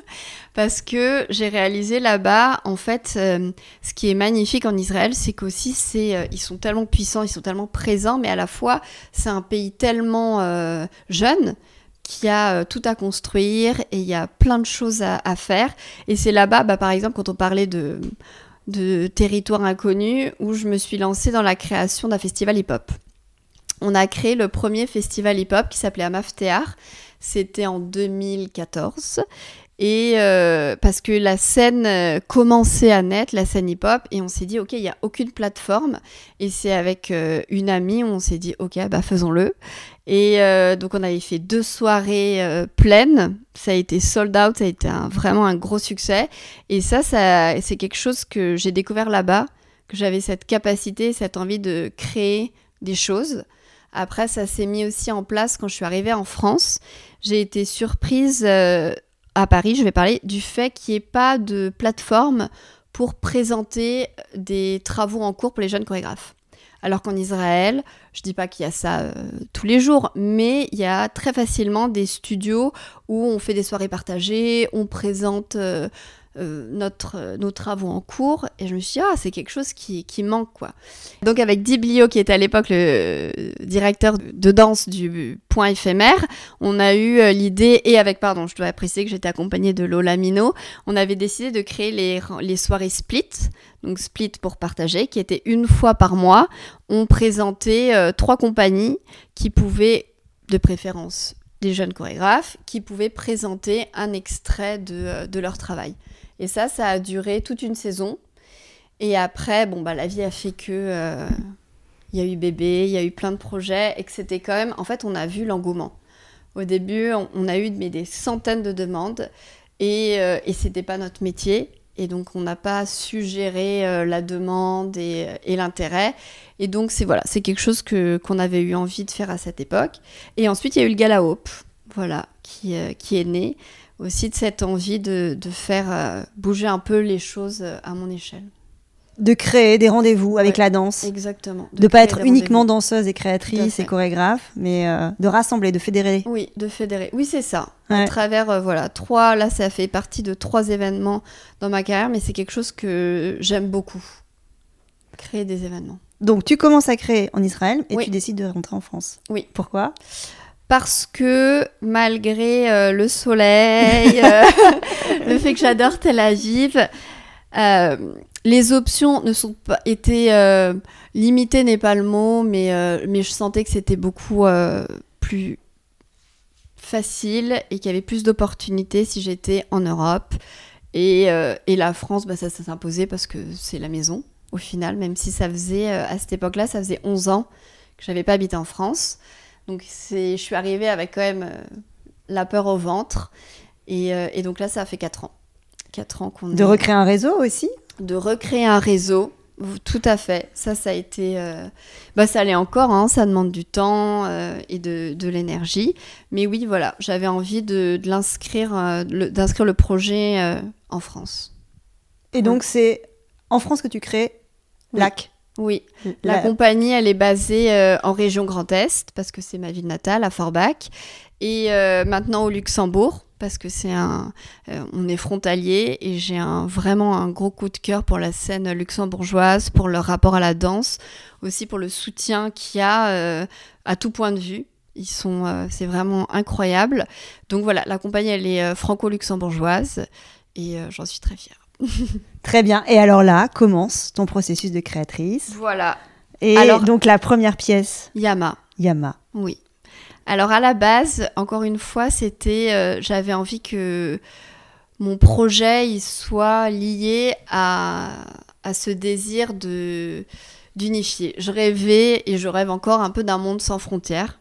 parce que j'ai réalisé là-bas en fait euh, ce qui est magnifique en Israël c'est qu'aussi euh, ils sont tellement puissants ils sont tellement présents mais à la fois c'est un pays tellement euh, jeune qui a tout à construire et il y a plein de choses à, faire et c'est là-bas bah, par exemple quand on parlait de de territoire inconnu où je me suis lancée dans la création d'un festival hip-hop. On a créé le premier festival hip-hop qui s'appelait Amaftear. C'était en 2014. Et euh, parce que la scène euh, commençait à naître, la scène hip-hop, et on s'est dit, OK, il n'y a aucune plateforme. Et c'est avec euh, une amie on s'est dit, OK, bah faisons-le. Et euh, donc on avait fait deux soirées euh, pleines. Ça a été sold out, ça a été vraiment un gros succès. Et ça, ça c'est quelque chose que j'ai découvert là-bas, que j'avais cette capacité, cette envie de créer des choses. Après, ça s'est mis aussi en place quand je suis arrivée en France. J'ai été surprise euh, à Paris, je vais parler du fait qu'il n'y ait pas de plateforme pour présenter des travaux en cours pour les jeunes chorégraphes. Alors qu'en Israël, je dis pas qu'il y a ça euh, tous les jours, mais il y a très facilement des studios où on fait des soirées partagées, on présente euh, euh, notre, euh, nos travaux en cours, et je me suis dit, ah, c'est quelque chose qui, qui manque, quoi. Donc avec Diblio, qui était à l'époque le euh, directeur de danse du Point éphémère, on a eu l'idée, et avec, pardon, je dois préciser que j'étais accompagnée de Lola Mino, on avait décidé de créer les, les soirées Split, donc Split pour partager, qui était une fois par mois. On présentait trois compagnies qui pouvaient, de préférence des jeunes chorégraphes, qui pouvaient présenter un extrait de, euh, de leur travail. Et ça, ça a duré toute une saison. Et après, bon, bah, la vie a fait que... euh, il y a eu bébé, il y a eu plein de projets, et que c'était quand même... En fait, on a vu l'engouement. Au début, on, a eu des centaines de demandes et, et c'était pas notre métier. Et donc, on n'a pas su gérer la demande et, et l'intérêt. Et donc, c'est voilà, c'est quelque chose que, qu'on avait eu envie de faire à cette époque. Et ensuite, il y a eu le Gala Hope, voilà, qui, qui est né aussi de cette envie de, de faire bouger un peu les choses à mon échelle de créer des rendez-vous avec la danse. Exactement. De ne pas être uniquement danseuse et créatrice et chorégraphe, mais euh, de rassembler, de fédérer. Oui, de fédérer. Oui, c'est ça. À travers, euh, voilà, trois, là, ça fait partie de trois événements dans ma carrière, mais c'est quelque chose que j'aime beaucoup. Créer des événements. Donc, tu commences à créer en Israël et tu décides de rentrer en France. Oui. Pourquoi? Parce que malgré euh, le soleil, le fait que j'adore Tel Aviv, les options ne sont pas été euh, limitées n'est pas le mot, mais, euh, mais je sentais que c'était beaucoup euh, plus facile et qu'il y avait plus d'opportunités si j'étais en Europe. Et, et la France, bah, ça, s'imposait parce que c'est la maison, au final, même si ça faisait, à cette époque-là, ça faisait 11 ans que j'avais pas habité en France. Donc je suis arrivée avec quand même la peur au ventre. Et, et, donc là, ça a fait 4 ans. 4 ans qu'on De recréer un réseau aussi? De recréer un réseau. Tout à fait. Ça, ça a été. Euh, bah, ça allait encore, hein, ça demande du temps euh, et de, de l'énergie. Mais oui, voilà, j'avais envie de, de l'inscrire, euh, d'inscrire le projet en France. Et donc, c'est en France que tu crées LAC Oui. La, compagnie, elle est basée en région Grand Est, parce que c'est ma ville natale, à Forbach. Et maintenant au Luxembourg parce que c'est un, euh, on est frontalier et j'ai un, vraiment un gros coup de cœur pour la scène luxembourgeoise, pour leur rapport à la danse, aussi pour le soutien qu'il y a euh, à tout point de vue. Ils sont, euh, c'est vraiment incroyable. Donc voilà, la compagnie elle est franco-luxembourgeoise et j'en suis très fière. très bien. Et alors là commence ton processus de créatrice. Voilà. Et alors, donc la première pièce? Yama. Yama. Oui. Alors à la base, encore une fois, c'était, euh, j'avais envie que mon projet soit lié à, à ce désir de d'unifier. Je rêvais et je rêve encore un peu d'un monde sans frontières.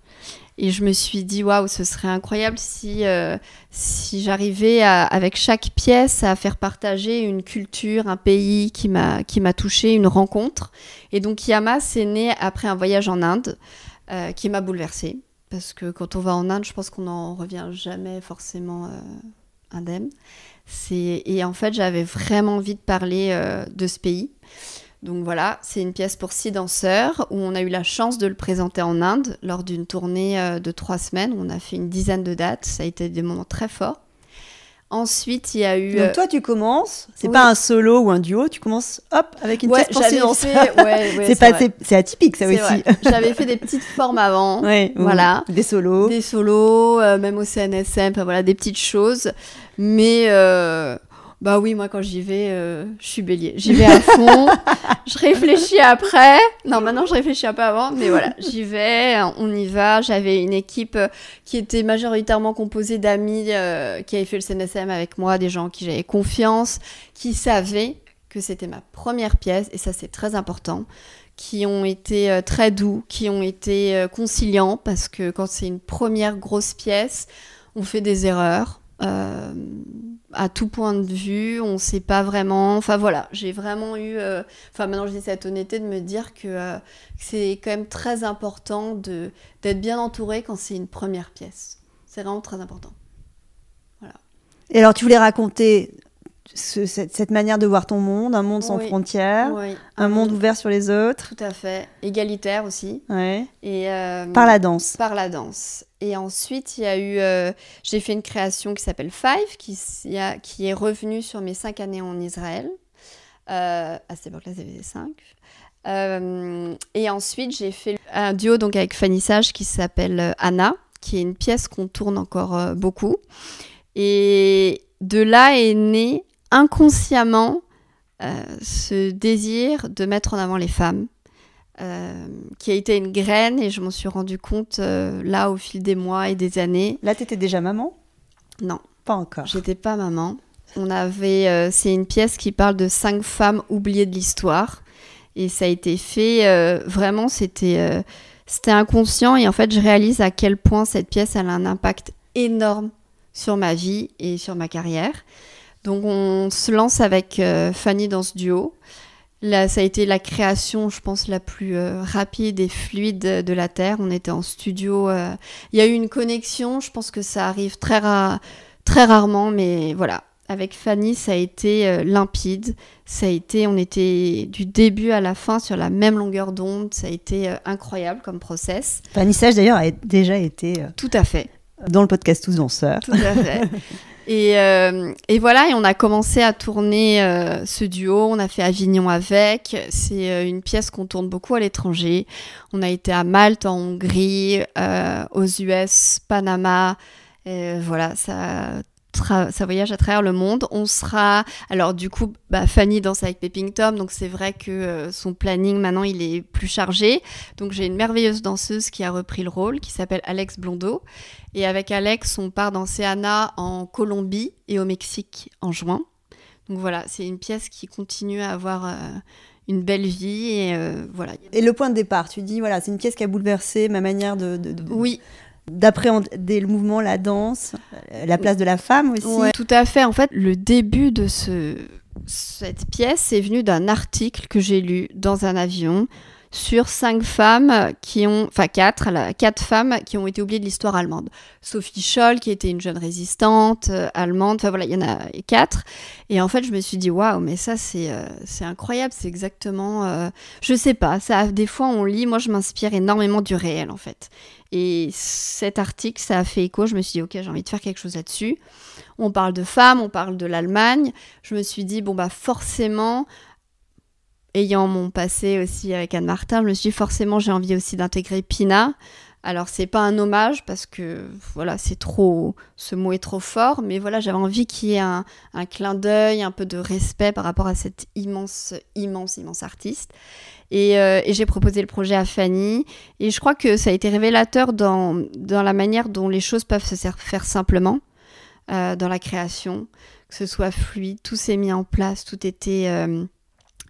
Et je me suis dit, waouh, ce serait incroyable si, euh, si j'arrivais avec chaque pièce à faire partager une culture, un pays qui m'a touché, une rencontre. Et donc Yama, c'est né après un voyage en Inde euh, qui m'a bouleversée parce que quand on va en Inde, je pense qu'on n'en revient jamais forcément euh, indemne. Et en fait, j'avais vraiment envie de parler euh, de ce pays. Donc voilà, c'est une pièce pour six danseurs où on a eu la chance de le présenter en Inde lors d'une tournée euh, de trois semaines. On a fait une dizaine de dates, ça a été des moments très forts. Ensuite, il y a eu. Donc, toi, tu commences, c'est pas un solo ou un duo, tu commences, hop, avec une pièce pour c'est c'est atypique, ça aussi. J'avais fait des petites formes avant. voilà. Des solos. Des solos, euh, même au CNSM, voilà, des petites choses. Mais. Euh, bah oui, moi quand j'y vais, euh, je suis bélier. J'y vais à fond. je réfléchis après. Non, maintenant je réfléchis un peu avant, mais voilà, j'y vais, on y va. J'avais une équipe euh, qui était majoritairement composée d'amis euh, qui avaient fait le CNSM avec moi, des gens qui j'avais confiance, qui savaient que c'était ma première pièce, et ça c'est très important, qui ont été très doux, qui ont été conciliants, parce que quand c'est une première grosse pièce, on fait des erreurs euh, à tout point de vue, on ne sait pas vraiment. Enfin voilà, j'ai vraiment eu. Euh, enfin maintenant j'ai cette honnêteté de me dire que, euh, c'est quand même très important de d'être bien entouré quand c'est une première pièce. C'est vraiment très important. Voilà. Et alors tu voulais raconter cette, manière de voir ton monde, un monde sans frontières, un monde ouvert sur les autres. Tout à fait. Égalitaire aussi. Ouais. Et, par la danse. Par la danse. Et ensuite, il y a eu, euh, j'ai fait une création qui s'appelle Five, qui, est revenue sur mes cinq années en Israël. Euh, à cette époque-là, c'était cinq. Euh, et ensuite, j'ai fait un duo donc avec Fanny Sage qui s'appelle Anna, qui est une pièce qu'on tourne encore beaucoup. Et de là est né inconsciemment ce désir de mettre en avant les femmes euh, qui a été une graine et je m'en suis rendu compte euh, là au fil des mois et des années. Là, tu étais déjà maman? Non. Pas encore. J'étais pas maman. On avait, euh, c'est une pièce qui parle de cinq femmes oubliées de l'histoire et ça a été fait vraiment. C'était c'était inconscient et en fait je réalise à quel point cette pièce elle a un impact énorme sur ma vie et sur ma carrière. Donc on se lance avec Fanny dans ce duo. Là, ça a été la création, je pense, la plus euh, rapide et fluide de la Terre. On était en studio. euh, Il y a eu une connexion. Je pense que ça arrive très, ra- très rarement, mais voilà. Avec Fanny, ça a été euh, limpide. Ça a été, on était du début à la fin sur la même longueur d'onde. Ça a été incroyable comme process. Fanny Sage d'ailleurs a déjà été Tout à fait. dans le podcast Tous danseurs. Tout à fait. Et, euh, et voilà, et on a commencé à tourner euh, ce duo. On a fait Avignon avec. C'est euh, une pièce qu'on tourne beaucoup à l'étranger. On a été à Malte, en Hongrie, euh, aux US, Panama. Euh, voilà, ça, ça voyage à travers le monde. On sera. Alors, du coup, bah, Fanny danse avec Pepping Tom. Donc, c'est vrai que euh, son planning maintenant, il est plus chargé. Donc, j'ai une merveilleuse danseuse qui a repris le rôle, qui s'appelle Alex Blondeau. Et avec Alex, on part danser Anna en Colombie et au Mexique en juin. Donc voilà, c'est une pièce qui continue à avoir euh, une belle vie. Et euh, voilà. Et le point de départ, tu dis, voilà, c'est une pièce qui a bouleversé ma manière de, de- de- Oui, d'appréhender le mouvement, la danse, euh, la place de la femme aussi. ouais, tout à fait. En fait, le début de ce, cette pièce est venu d'un article que j'ai lu dans un avion sur cinq femmes qui ont, enfin quatre, là, quatre femmes qui ont été oubliées de l'histoire allemande. Sophie Scholl, qui était une jeune résistante euh, allemande, enfin voilà, il y en a quatre. Et en fait, je me suis dit, waouh, mais ça, c'est euh, c'est incroyable, c'est exactement. euh, je sais pas, ça, des fois, on lit, moi, je m'inspire énormément du réel, en fait. Et cet article, ça a fait écho, je me suis dit, ok, j'ai envie de faire quelque chose là-dessus. On parle de femmes, on parle de l'Allemagne. Je me suis dit, bon, bah, forcément, ayant mon passé aussi avec Anne Martin, je me suis dit, forcément, j'ai envie aussi d'intégrer Pina. Alors, c'est pas un hommage parce que, voilà, c'est trop. Ce mot est trop fort, mais voilà, j'avais envie qu'il y ait un, clin d'œil, un peu de respect par rapport à cette immense, immense, immense artiste. Et, euh, et j'ai proposé le projet à Fanny. Et je crois que ça a été révélateur dans, dans la manière dont les choses peuvent se faire simplement euh, dans la création, que ce soit fluide, tout s'est mis en place, tout était euh,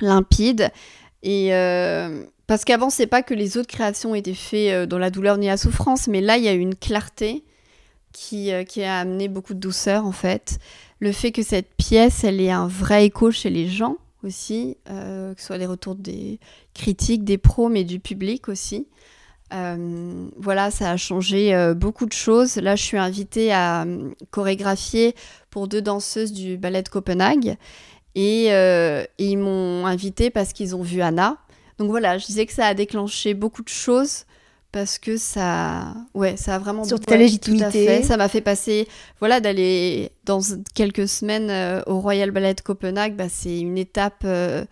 limpide. Et euh, parce qu'avant, c'est pas que les autres créations étaient faites euh, dans la douleur ni la souffrance, mais là, il y a eu une clarté qui, euh, qui a amené beaucoup de douceur en fait. Le fait que cette pièce, elle ait un vrai écho chez les gens aussi, que ce soit les retours des critiques, des pros, mais du public aussi. Voilà, ça a changé beaucoup de choses. Là, je suis invitée à chorégraphier pour deux danseuses du ballet de Copenhague. Et, euh, et ils m'ont invitée parce qu'ils ont vu Anna. Donc voilà, je disais que ça a déclenché beaucoup de choses parce que ça, ouais, ça a vraiment Sur ouais, ta légitimité. tout à fait. Ça m'a fait passer, voilà, d'aller dans quelques semaines euh, au Royal Ballet de Copenhague. Bah, c'est une étape euh,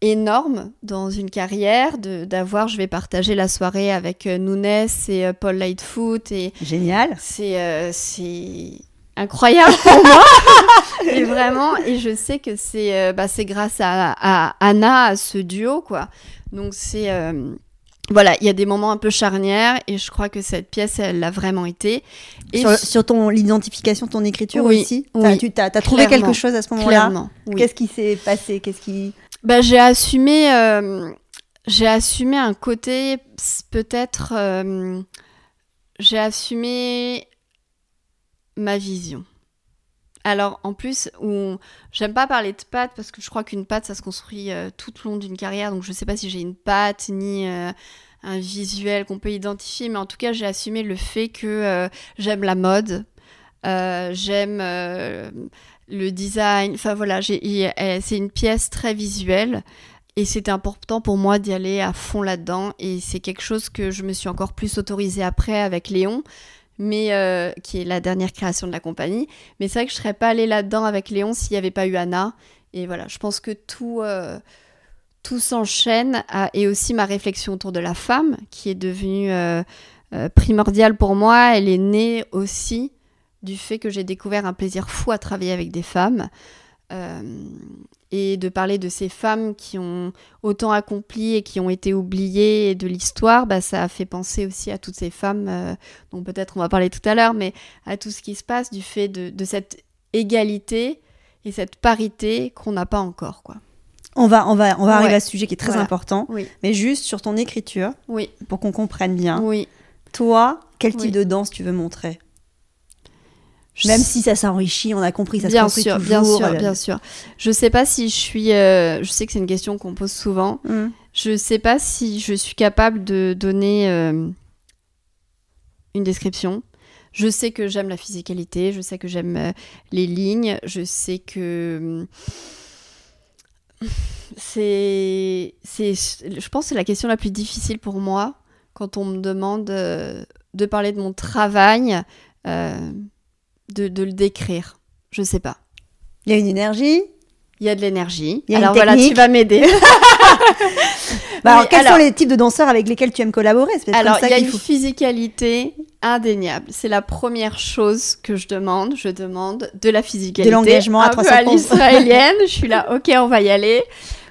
énorme dans une carrière de d'avoir. Je vais partager la soirée avec euh, Nunes et Paul Lightfoot et Génial. c'est c'est incroyable pour moi. et vraiment, et je sais que c'est euh, bah, grâce à, à Anna, à ce duo, quoi. Donc c'est. euh, voilà, il y a des moments un peu charnières et je crois que cette pièce, elle l'a vraiment été. Et Sur, sur ton l'identification, ton écriture Oui, aussi? oui, tu t'as trouvé quelque chose à ce moment-là? oui. Qu'est-ce qui s'est passé? Qu'est-ce qui Bah, j'ai assumé, euh, j'ai assumé un côté peut-être, euh, j'ai assumé ma vision. Alors en plus, j'aime pas parler de patte parce que je crois qu'une patte ça se construit euh, tout au long d'une carrière, donc je sais pas si j'ai une patte ni euh, un visuel qu'on peut identifier, mais en tout cas j'ai assumé le fait que euh, j'aime la mode, j'aime le design, enfin voilà, euh, c'est une pièce très visuelle et c'était important pour moi d'y aller à fond là-dedans. Et c'est quelque chose que je me suis encore plus autorisée après avec Léon, mais euh, qui est la dernière création de la compagnie. Mais c'est vrai que je serais pas allée là-dedans avec Léon s'il n'y avait pas eu Anna. Et voilà, je pense que tout, euh, tout s'enchaîne et aussi ma réflexion autour de la femme qui est devenue euh, primordiale pour moi. Elle est née aussi du fait que j'ai découvert un plaisir fou à travailler avec des femmes. Et de parler de ces femmes qui ont autant accompli et qui ont été oubliées de l'histoire, bah, ça a fait penser aussi à toutes ces femmes, euh, dont peut-être on va parler tout à l'heure, mais à tout ce qui se passe du fait de, de cette égalité et cette parité qu'on n'a pas encore. Quoi. On va, on va, on va arriver à ce sujet qui est très Voilà. important. Oui. Mais juste sur ton écriture, Oui. pour qu'on comprenne bien. Oui. Toi, quel type Oui. de danse tu veux montrer? Même si ça s'enrichit, on a compris, ça bien sûr, toujours. bien sûr, euh, bien sûr. Je sais pas si je suis. euh, je sais que c'est une question qu'on pose souvent. hum. Je sais pas si je suis capable de donner euh, une description. Je sais que j'aime la physicalité, je sais que j'aime euh, les lignes, je sais que hum, c'est, c'est, je pense que c'est la question la plus difficile pour moi quand on me demande de parler de mon travail, de, de le décrire. Je sais pas. Il y a une énergie. Il y a de l'énergie. Il y a une Alors voilà, tu vas m'aider. Bah, alors, Oui, quels alors- sont les types de danseurs avec lesquels tu aimes collaborer? Alors, il y a une faut. physicalité indéniable. C'est la première chose que je demande. Je demande de la physicalité. De l'engagement à un peu 300%. à l'israélienne. je suis là, ok, on va y aller.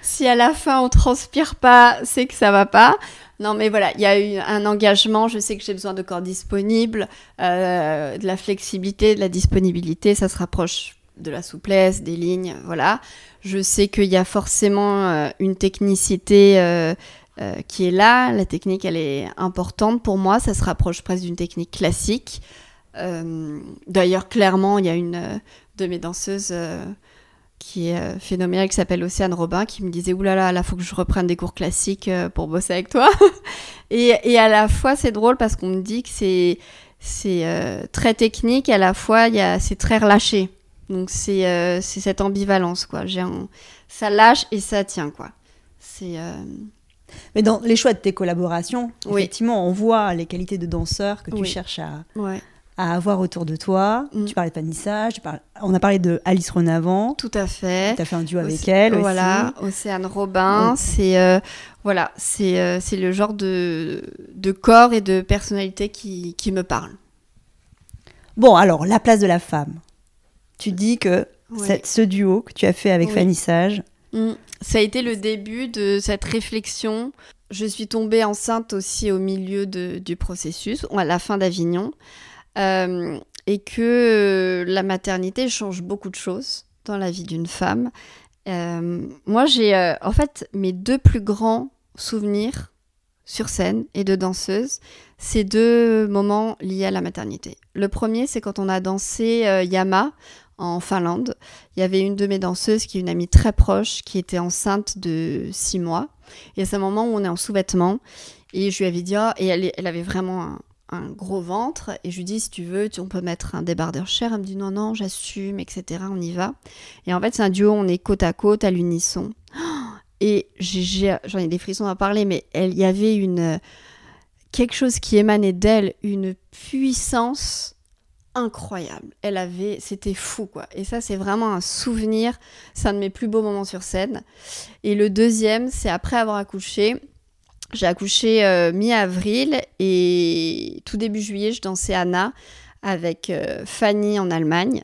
Si à la fin on transpire pas, c'est que ça va pas. Non, mais voilà, il y a eu un engagement. Je sais que j'ai besoin de corps disponibles, euh, de la flexibilité, de la disponibilité. Ça se rapproche de la souplesse, des lignes, voilà. Je sais qu'il y a forcément euh, une technicité euh, qui est là. La technique, elle est importante pour moi. Ça se rapproche presque d'une technique classique. D'ailleurs, clairement, il y a une de mes danseuses qui est euh, phénoménale, qui s'appelle Océane Robin, qui me disait Oulala, là, là, là, faut que je reprenne des cours classiques euh, pour bosser avec toi. et, et à la fois, c'est drôle parce qu'on me dit que c'est c'est euh, très technique, et à la fois, il y a- c'est très relâché. Donc, c'est euh, c'est cette ambivalence, quoi. J'ai un- Ça lâche et ça tient, quoi. C'est. euh, Mais dans les choix de tes collaborations, Oui. effectivement, on voit les qualités de danseurs que tu Oui. cherches à, Ouais, à avoir autour de toi. Mm. Tu parlais de panissage, parles- on a parlé de Alice Renavant. tout à fait. Tu as fait un duo avec Aussi- elle Voilà, Océane Robin, Mm. c'est euh, voilà, c'est euh, le genre de, de corps et de personnalité qui, qui me parle. aussi. Bon, alors, la place de la femme. Tu dis que cette- ce duo que tu as fait avec Oui. Fanny Sage, Mm. Ça a été le début de cette réflexion. Je suis tombée enceinte aussi au milieu de- du processus, à la fin d'Avignon, euh, et que euh, la maternité change beaucoup de choses dans la vie d'une femme. Euh, moi, j'ai en fait mes deux plus grands souvenirs sur scène et de danseuse, c'est deux moments liés à la maternité. Le premier, c'est quand on a dansé Yama en Finlande. Il y avait une de mes danseuses qui est une amie très proche qui était enceinte de six mois. Et c'est un moment où on est en sous-vêtements. Et je lui avais dit, Ah, et elle, elle avait vraiment un, un gros ventre. Et je lui dis, si tu veux, tu- on peut mettre un débardeur cher. Elle me dit, non, non, j'assume, etc. On y va. Et en fait, c'est un duo, on est côte à côte, à l'unisson. Et j'en ai des frissons à parler, mais il y avait une quelque chose qui émanait d'elle, une puissance incroyable. Elle avait, c'était fou quoi. Et ça, c'est vraiment un souvenir. C'est un de mes plus beaux moments sur scène. Et le deuxième, c'est après avoir accouché. J'ai accouché euh, mi-avril et tout début juillet, je dansais Anna avec euh, Fanny en Allemagne.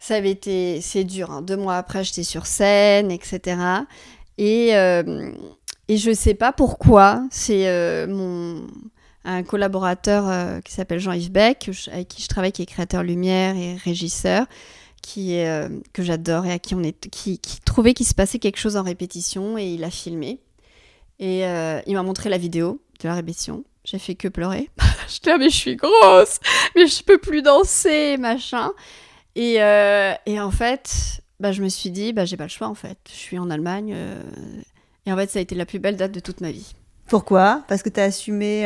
Ça avait été, c'est dur. hein. Deux mois après, j'étais sur scène, etc. Et, euh, et je sais pas pourquoi. C'est euh, mon un collaborateur qui s'appelle Jean-Yves Beck, avec qui je travaille, qui est créateur lumière et régisseur, qui que j'adore et à qui on est, qui trouvait qu'il se passait quelque chose en répétition et il a filmé. Et euh, il m'a montré la vidéo de la répétition. J'ai fait que pleurer. je là, mais je suis grosse, mais je peux plus danser, machin. Et, euh, et en fait, bah, je me suis dit, bah, j'ai pas le choix en fait. Je suis en Allemagne. euh, et en fait, ça a été la plus belle date de toute ma vie. pourquoi? Parce que tu as assumé.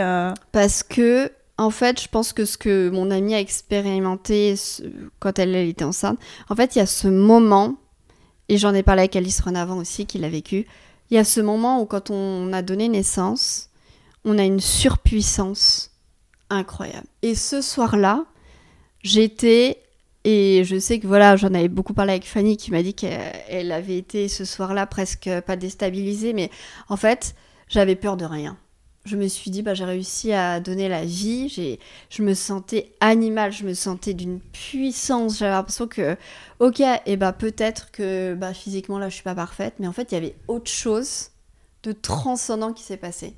Parce que, en fait, je pense que ce que mon amie a expérimenté ce- quand elle, elle était enceinte, en fait, il y a ce moment, et j'en ai parlé avec Alice Renavant aussi, qui l'a vécu, il y a ce moment où quand on a donné naissance, on a une surpuissance incroyable. Et ce soir-là, j'étais, et je sais que voilà, j'en avais beaucoup parlé avec Fanny qui m'a dit qu'elle elle avait été ce soir-là presque pas déstabilisée, mais en fait, j'avais peur de rien. Je me suis dit, bah, j'ai réussi à donner la vie. J'ai, je me sentais animale, je me sentais d'une puissance. J'avais l'impression que, ok, et bah, peut-être que bah, physiquement là, je suis pas parfaite, mais en fait, il y avait autre chose de transcendant qui s'est passé.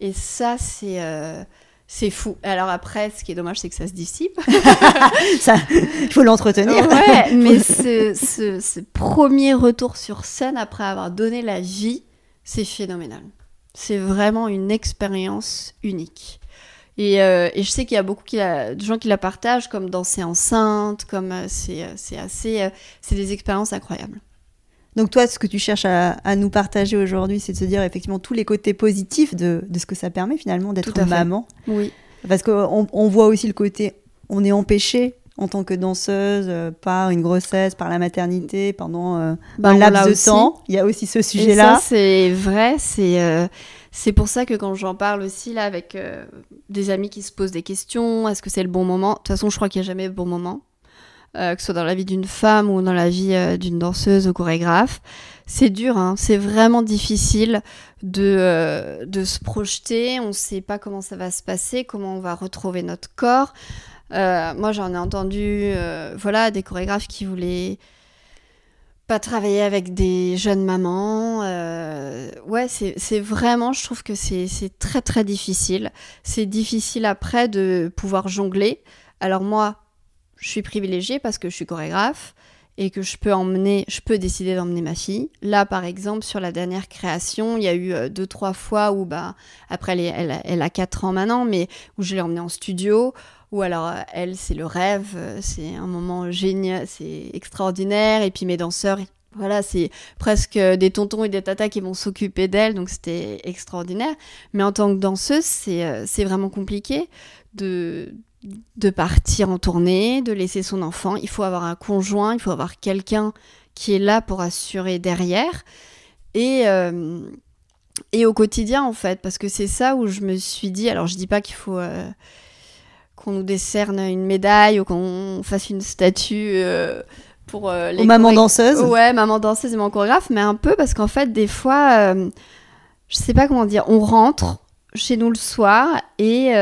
Et ça, c'est, euh, c'est fou. Alors après, ce qui est dommage, c'est que ça se dissipe. Il faut l'entretenir. Ouais, mais ce, ce, ce, premier retour sur scène après avoir donné la vie, c'est phénoménal. C'est vraiment une expérience unique. Et, euh, et, je sais qu'il y a beaucoup qui la, de gens qui la partagent, comme danser enceinte, comme euh, c'est assez, euh, c'est des expériences incroyables. Donc toi, ce que tu cherches à, à nous partager aujourd'hui, c'est de se dire effectivement tous les côtés positifs de, de ce que ça permet finalement d'être maman. Oui. Parce qu'on on voit aussi le côté, on est empêché en tant que danseuse euh, par une grossesse, par la maternité, pendant euh, bah, un laps de temps. Il y a aussi ce sujet-là. Ça, c'est vrai. C'est euh, c'est pour ça que quand j'en parle aussi là avec des amis qui se posent des questions, est-ce que c'est le bon moment? De toute façon, je crois qu'il n'y a jamais le bon moment. que ce soit dans la vie d'une femme ou dans la vie d'une danseuse ou chorégraphe. C'est dur, hein. c'est vraiment difficile de, de se projeter, on ne sait pas comment ça va se passer, comment on va retrouver notre corps. Euh, moi, j'en ai entendu, euh, voilà, des chorégraphes qui voulaient pas travailler avec des jeunes mamans. Euh, ouais, c'est vraiment, je trouve que c'est très très difficile. C'est difficile après de pouvoir jongler. Alors moi, je suis privilégiée parce que je suis chorégraphe et que je peux emmener, je peux décider d'emmener ma fille. Là, par exemple, sur la dernière création, il y a eu deux, trois fois où, bah, après, elle, elle, a 4 ans maintenant, mais où je l'ai emmenée en studio, ou alors, euh, elle, c'est le rêve, euh, c'est un moment génial, c'est extraordinaire. Et puis mes danseurs, voilà, c'est presque des tontons et des tatas qui vont s'occuper d'elle, donc c'était extraordinaire. Mais en tant que danseuse, c'est euh, vraiment compliqué de, de partir en tournée, de laisser son enfant. Il faut avoir un conjoint, il faut avoir quelqu'un qui est là pour assurer derrière. Et, et au quotidien, en fait, parce que c'est ça où je me suis dit, alors je dis pas qu'il faut qu'on nous décerne une médaille ou qu'on fasse une statue euh, pour euh, les maman danseuse. Ouais, maman danseuse et mon chorégraphe, mais un peu parce qu'en fait, des fois, euh, je sais pas comment dire, on rentre chez nous le soir et,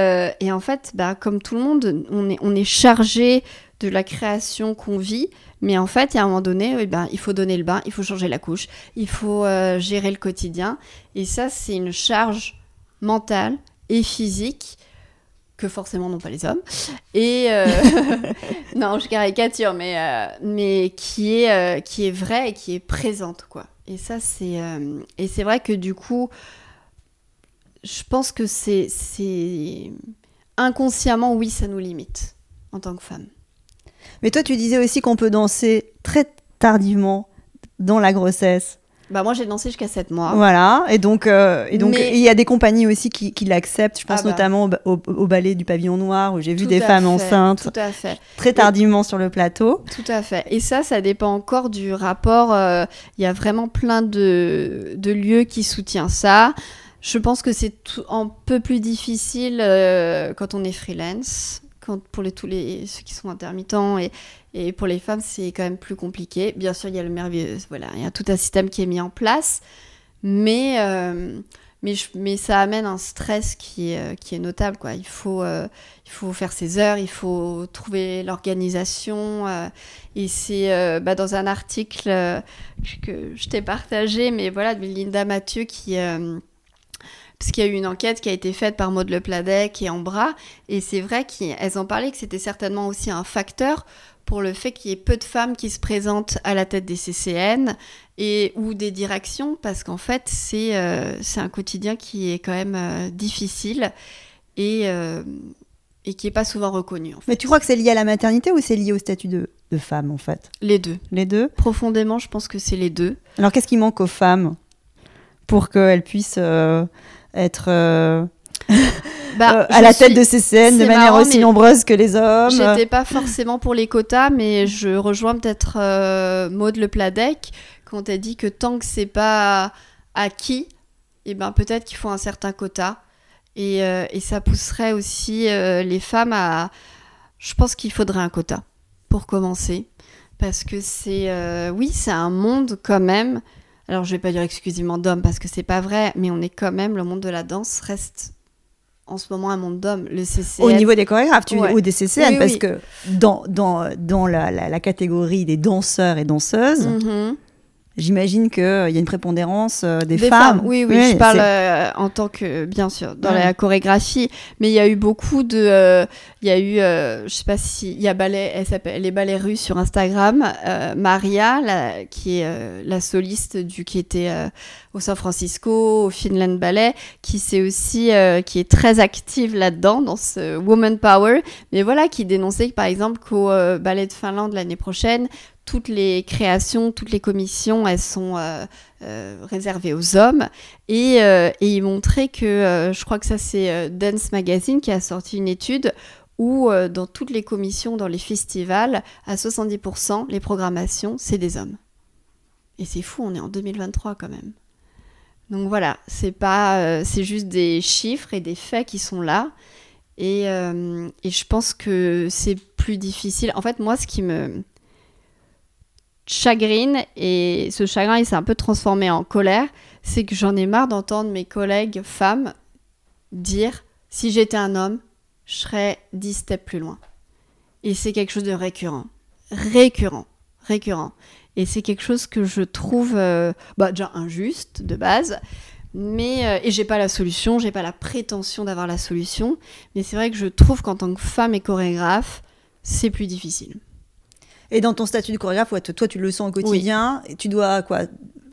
et en fait, bah, comme tout le monde, on est, on est chargé de la création qu'on vit. Mais en fait, il y a un moment donné, eh ben, il faut donner le bain, il faut changer la couche, il faut gérer le quotidien. Et ça, c'est une charge mentale et physique que forcément n'ont pas les hommes. Et euh, non, je caricature, mais, euh, mais qui est, euh, qui est vraie et qui est présente, quoi. Et ça, c'est et c'est vrai que du coup, je pense que c'est c'est inconsciemment, oui, ça nous limite en tant que femme. Mais toi, tu disais aussi qu'on peut danser très tardivement dans la grossesse. Bah moi j'ai dansé jusqu'à 7 mois. Voilà, et donc euh, et donc il y a des compagnies aussi qui, qui l'acceptent. Je pense ah bah. notamment au, ballet du pavillon noir où j'ai vu des femmes enceintes. Tout à fait. Très tardivement sur le plateau. Tout à fait. Et ça, ça dépend encore du rapport. Euh, il y a vraiment plein de, de lieux qui soutiennent ça. Je pense que c'est un peu plus difficile euh, quand on est freelance pour les, tous les, ceux qui sont intermittents et, et pour les femmes, c'est quand même plus compliqué. Bien sûr, il y a le merveilleux, voilà, il y a tout un système qui est mis en place, mais, euh, mais, ça amène un stress qui est, euh, notable. Il, faut, euh, il faut faire ses heures, il faut trouver l'organisation. et c'est bah, dans un article que je t'ai partagé, mais voilà, de Linda Mathieu qui parce qu'il y a eu une enquête qui a été faite par Maud Le Pladec et Ambra, et c'est vrai qu'elles ont parlé que c'était certainement aussi un facteur pour le fait qu'il y ait peu de femmes qui se présentent à la tête des CCN et ou des directions, parce qu'en fait, c'est euh, un quotidien qui est quand même euh, difficile et, euh, et qui n'est pas souvent reconnu. Mais tu crois que c'est lié à la maternité ou c'est lié au statut de, de femme, en fait? Les deux. Les deux? Profondément, je pense que c'est les deux. Alors, qu'est-ce qui manque aux femmes pour qu'elles puissent être euh, bah, euh, à la tête de ces scènes de manière aussi nombreuse que les hommes. J'étais pas forcément pour les quotas, mais je rejoins peut-être euh, Maud Le Pladec quand elle dit que tant que c'est pas acquis, et eh ben peut-être qu'il faut un certain quota. Et, et ça pousserait aussi les femmes à. Je pense qu'il faudrait un quota pour commencer. Parce que c'est. oui, c'est un monde quand même alors je vais pas dire exclusivement d'hommes parce que c'est pas vrai, mais on est quand même, le monde de la danse reste en ce moment un monde d'hommes. Le CCN... Au niveau des chorégraphes tu, ou des CCN, parce que dans, dans, dans la, la, catégorie des danseurs et danseuses, mm-hmm. J'imagine qu'il y a une prépondérance des, femmes. Oui, oui, je parle en tant que, bien sûr, dans la chorégraphie. Mais il y a eu beaucoup de. Il y a eu, je sais pas si. Il y a ballet, elle s'appelle Les Ballets Russes sur Instagram. Maria, la, qui est la soliste du qui était au San Francisco, au Finland Ballet, qui, aussi, qui est très active là-dedans, dans ce Woman Power. Mais voilà, qui dénonçait par exemple qu'au Ballet de Finlande l'année prochaine, toutes les créations, toutes les commissions, elles sont euh, euh, réservées aux hommes. Et, euh, et il montrait que, je crois que ça c'est Dance Magazine qui a sorti une étude où dans toutes les commissions, dans les festivals, à 70%, les programmations, c'est des hommes. Et c'est fou, on est en 2023 quand même. Donc voilà, c'est pas, c'est juste des chiffres et des faits qui sont là. Et, et je pense que c'est plus difficile. En fait, moi, ce qui me, chagrine et ce chagrin il s'est un peu transformé en colère, c'est que j'en ai marre d'entendre mes collègues femmes dire si j'étais un homme, je serais 10 steps plus loin. Et c'est quelque chose de récurrent, récurrent, récurrent. Et c'est quelque chose que je trouve euh, bah, déjà injuste de base. Mais, euh, et j'ai pas la solution, j'ai pas la prétention d'avoir la solution, mais c'est vrai que je trouve qu'en tant que femme et chorégraphe, c'est plus difficile. Et dans ton statut de chorégraphe, toi, tu le sens au quotidien. Et tu dois quoi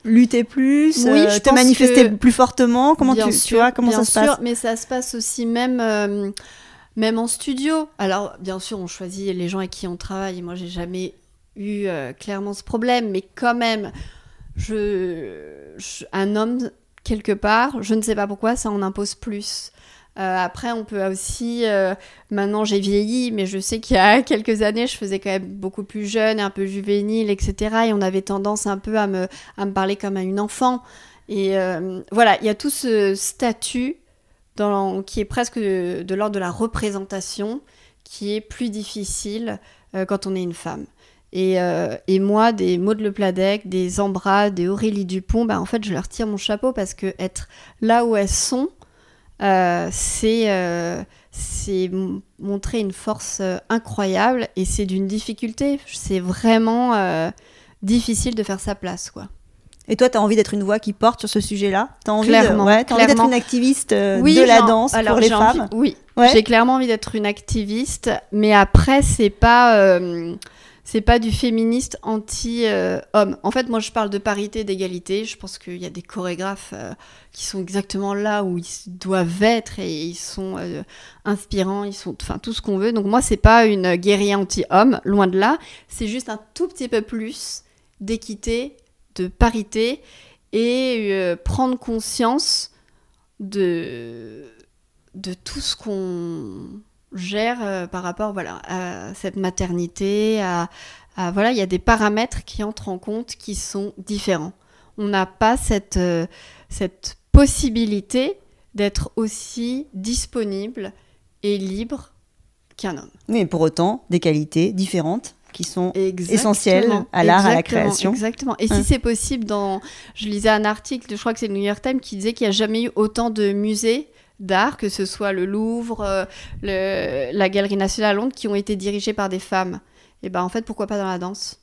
lutter plus, oui, euh, te manifester plus fortement? Comment tu, tu, vois comment ça se passe? Mais ça se passe aussi même euh, même en studio. Alors bien sûr, on choisit les gens avec qui on travaille. Moi, j'ai jamais eu euh, clairement ce problème, mais quand même, je, un homme quelque part, je ne sais pas pourquoi, ça en impose plus. Euh, après, on peut aussi. Euh, maintenant, j'ai vieilli, mais je sais qu'il y a quelques années, je faisais quand même beaucoup plus jeune, un peu juvénile, etc. Et on avait tendance un peu à me, à me parler comme à une enfant. Et euh, voilà, il y a tout ce statut qui est presque de, l'ordre de la représentation, qui est plus difficile quand on est une femme. Et, et, moi, des de Le Pladec, des Embras, des Aurélie Dupont, bah, en fait, je leur tire mon chapeau parce que être là où elles sont, euh, euh, c'est montrer une force euh, incroyable et c'est d'une difficulté. C'est vraiment difficile de faire sa place, quoi. Et toi, tu as envie d'être une voix qui porte sur ce sujet-là? Tu as envie d'être une activiste de la danse pour les femmes? Oui, j'ai clairement envie d'être une activiste, mais après, c'est pas c'est pas du féministe anti-homme. en fait, moi, je parle de parité, d'égalité. Je pense qu'il y a des chorégraphes euh, qui sont exactement là où ils doivent être et ils sont euh, inspirants, ils sont, enfin, tout ce qu'on veut. Donc moi, c'est pas une guérilla anti-homme, loin de là. C'est juste un tout petit peu plus d'équité, de parité et euh, prendre conscience de de tout ce qu'on gère euh, par rapport voilà, à cette maternité, à, voilà, il y a des paramètres qui entrent en compte qui sont différents. On n'a pas cette, euh, cette possibilité d'être aussi disponible et libre qu'un homme. Mais pour autant, des qualités différentes qui sont essentielles à l'art, à la création. Exactement. Et si hein. c'est possible, dans, je lisais un article, je crois que c'est le New York Times, qui disait qu'il n'y a jamais eu autant de musées d'art, que ce soit le Louvre, euh, la Galerie nationale à Londres, qui ont été dirigés par des femmes. Et ben en fait, pourquoi pas dans la danse?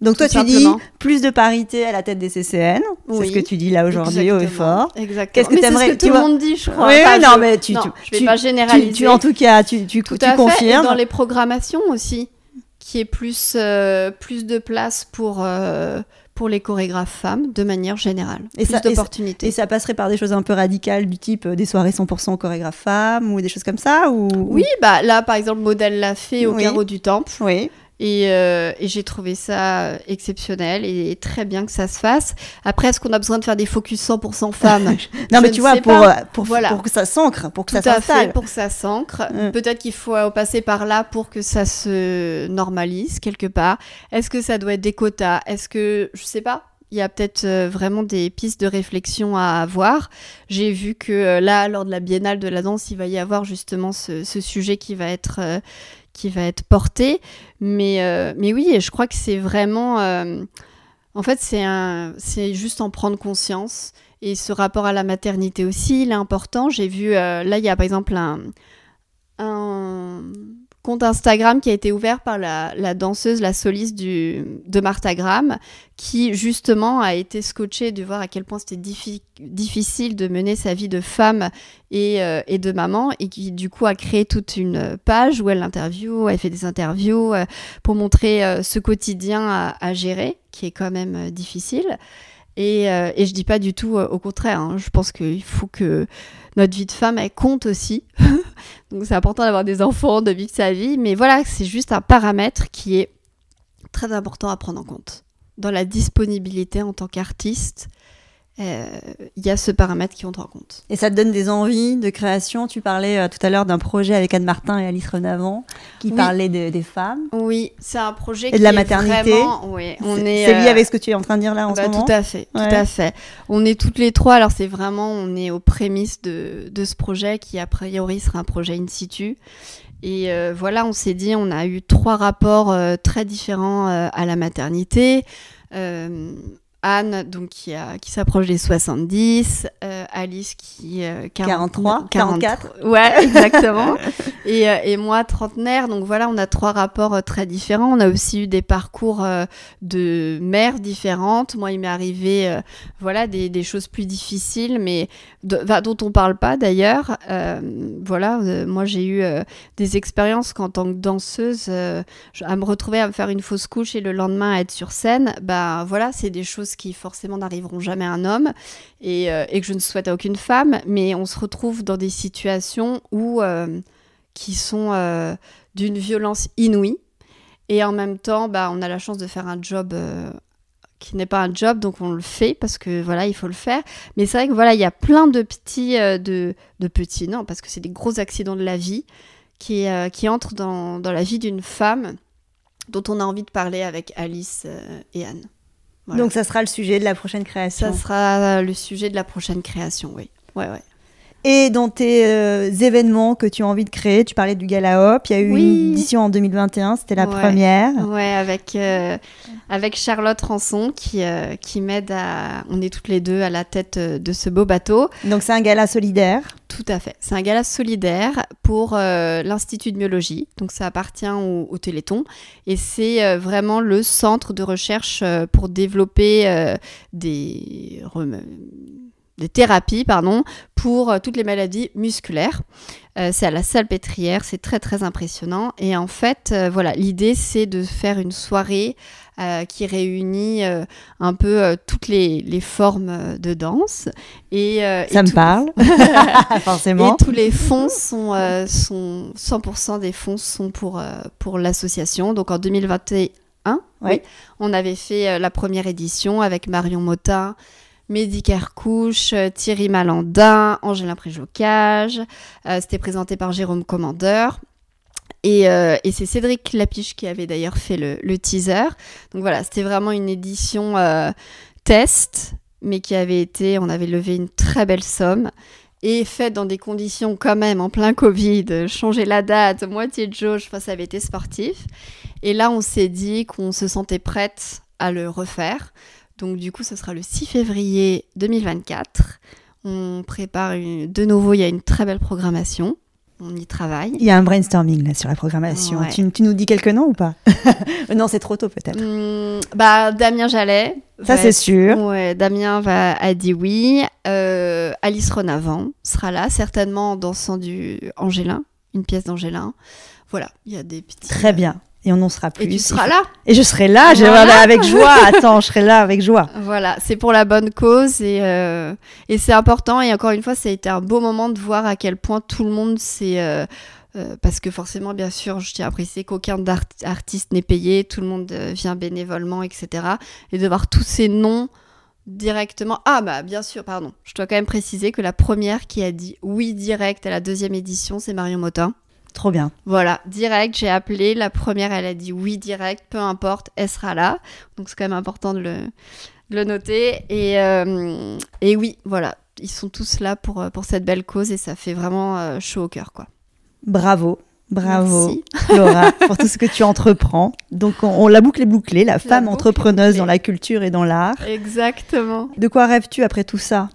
Donc toi, tu dis plus de parité à la tête des CCN. C'est ce que tu dis là aujourd'hui au effort. Exactement. Qu'est-ce que aimerais ce que tout le monde dit, je crois. Oui, non, mais tu, non, je vais pas généraliser. Tu, en tout cas, tu, tu, tout tu à confirmes. Fait. Et dans les programmations aussi, qui est plus euh, plus de place pour euh, pour les chorégraphes femmes de manière générale. Et plus d'opportunités. Et ça passerait par des choses un peu radicales du type euh, des soirées 100% chorégraphes femmes ou des choses comme ça ou... Oui, bah là par exemple, Modèle l'a fait au carreau du Temple. Oui. Euh, et, j'ai trouvé ça exceptionnel et très bien que ça se fasse. Après, est-ce qu'on a besoin de faire des focus 100% femmes Non, mais tu vois, pour, pour, pour, que ça s'ancre, pour que ça s'installe. pour que ça s'ancre. Mm. Peut-être qu'il faut passer par là pour que ça se normalise quelque part. Est-ce que ça doit être des quotas? Est-ce que, je sais pas, il y a peut-être euh, vraiment des pistes de réflexion à avoir. J'ai vu que euh, là, lors de la Biennale de la danse, il va y avoir justement ce, sujet qui va être qui va être porté. Mais, euh, mais oui, je crois que c'est vraiment... Euh, en fait, c'est, juste en prendre conscience. Et ce rapport à la maternité aussi, il est important. J'ai vu, euh, là, il y a par exemple un compte Instagram qui a été ouvert par la, danseuse, la soliste de Martha Graham, qui justement a été scotchée de voir à quel point c'était diffi- difficile de mener sa vie de femme et, euh, et de maman, et qui du coup a créé toute une page où elle interview, elle fait des interviews euh, pour montrer euh, ce quotidien à, à gérer, qui est quand même difficile. Et, euh, et je dis pas du tout euh, au contraire. hein. Je pense qu'il faut que notre vie de femme, elle compte aussi. Donc c'est important d'avoir des enfants, de vivre sa vie. Mais voilà, c'est juste un paramètre qui est très important à prendre en compte. Dans la disponibilité en tant qu'artiste, euh, il y a ce paramètre qui entre en compte. Et ça te donne des envies de création? Tu parlais euh, tout à l'heure d'un projet avec Anne Martin et Alice Renavant qui Oui. parlait de- des femmes. Oui, c'est un projet Et de qui la est maternité. vraiment- oui, on C'est est, c'est lié euh, avec ce que tu es en train de dire là en Bah, ce moment Tout à fait, tout à fait. On est toutes les trois, alors c'est vraiment, on est aux prémices de, de ce projet qui a priori sera un projet in situ. Et euh, voilà, on s'est dit, on a eu trois rapports euh, très différents euh, à la maternité. Anne, donc qui, a- qui s'approche des 70, euh, Alice qui euh, 40 43, 44. Ouais, exactement. et, euh, et moi, trentenaire. Donc voilà, on a trois rapports euh, très différents. On a aussi eu des parcours euh, de mères différentes. Moi, il m'est arrivé euh, voilà, des, des choses plus difficiles, mais de- enfin, dont on parle pas d'ailleurs. Voilà, moi, j'ai eu des expériences qu'en tant que danseuse, à me retrouver à me faire une fausse couche et le lendemain à être sur scène. Bah voilà, c'est des choses qui forcément n'arriveront jamais à un homme et, euh, et que je ne souhaite à aucune femme, mais on se retrouve dans des situations où euh, qui sont euh, d'une violence inouïe et en même temps, bah, on a la chance de faire un job qui n'est pas un job, donc on le fait parce que voilà, il faut le faire. Mais c'est vrai que voilà, il y a plein de petits, de, petits, non, parce que c'est des gros accidents de la vie qui, entrent dans, la vie d'une femme dont on a envie de parler avec Alice et Anne. Voilà. Donc ça sera le sujet de la prochaine création. Ça sera le sujet de la prochaine création, oui. Ouais, ouais. Et dans tes euh, événements que tu as envie de créer, tu parlais du Gala Hop, il y a eu Oui. une édition en 2021, c'était la Ouais. première. Ouais, avec, euh, avec Charlotte Rançon qui, euh, qui m'aide à. On est toutes les deux à la tête de ce beau bateau. Donc c'est un gala solidaire. Tout à fait. C'est un gala solidaire pour l'Institut de myologie. Donc ça appartient au, au Téléthon. Et c'est vraiment le centre de recherche pour développer des, rem- des thérapies pardon, pour euh, toutes les maladies musculaires. Euh, c'est à la salle pétrière, c'est très très impressionnant. Et en fait, euh, voilà, l'idée c'est de faire une soirée euh, qui réunit un peu toutes les, les formes de danse. Et, et Ça me tout- parle, forcément. et tous les fonds sont, sont 100% des fonds sont pour, pour l'association. Donc en 2021, Oui. oui, on avait fait la première édition avec Marion Motin, Mehdi Kerkouche, euh, Thierry Malandin, Angélin Préjocage. Euh, C'était présenté par Jérôme Commandeur. Et, euh, et c'est Cédric Lapiche qui avait d'ailleurs fait le, teaser. Donc voilà, c'était vraiment une édition test, mais qui avait été, on avait levé une très belle somme et faite dans des conditions quand même en plein Covid, changer la date, moitié de jauge, enfin, ça avait été sportif. Et là, on s'est dit qu'on se sentait prête à le refaire. Donc du coup, ce sera le 6 février 2024. On prépare une- de nouveau, il y a une très belle programmation. On y travaille. Il y a un brainstorming là sur la programmation. Ouais. Tu, tu nous dis quelques noms ou pas Non, c'est trop tôt peut-être. Hum, bah, Damien Jallet. Ça c'est sûr. Ouais, Damien va, a dit oui. Euh, Alice Renavant sera là, certainement en dansant du Angélin, une pièce d'Angélin. Voilà, il y a des petits. Très bien. Et on en sera plus. Et tu seras là. Et je serai là, Voilà. avec joie. Attends, je serai là avec joie. Voilà, c'est pour la bonne cause et, euh, et c'est important. Et encore une fois, ça a été un beau moment de voir à quel point tout le monde s'est. euh, euh, parce que forcément, bien sûr, je tiens à préciser qu'aucun artiste n'est payé, tout le monde vient bénévolement, etc. Et de voir tous ces noms directement. Ah, bah, bien sûr, pardon. Je dois quand même préciser que la première qui a dit oui direct à la deuxième édition, c'est Marion Motin. Trop bien. Voilà, direct, j'ai appelé. La première, elle a dit oui direct, peu importe, elle sera là. Donc c'est quand même important de le, de le noter. Et, euh, et oui, voilà, ils sont tous là pour, euh, pour cette belle cause et ça fait vraiment euh, chaud au cœur, quoi. Bravo. Bravo, Merci. Laura, pour tout ce que tu entreprends. Donc, on, on la boucle est bouclée, la femme entrepreneuse dans la culture et dans l'art. Exactement. De quoi rêves-tu après tout ça?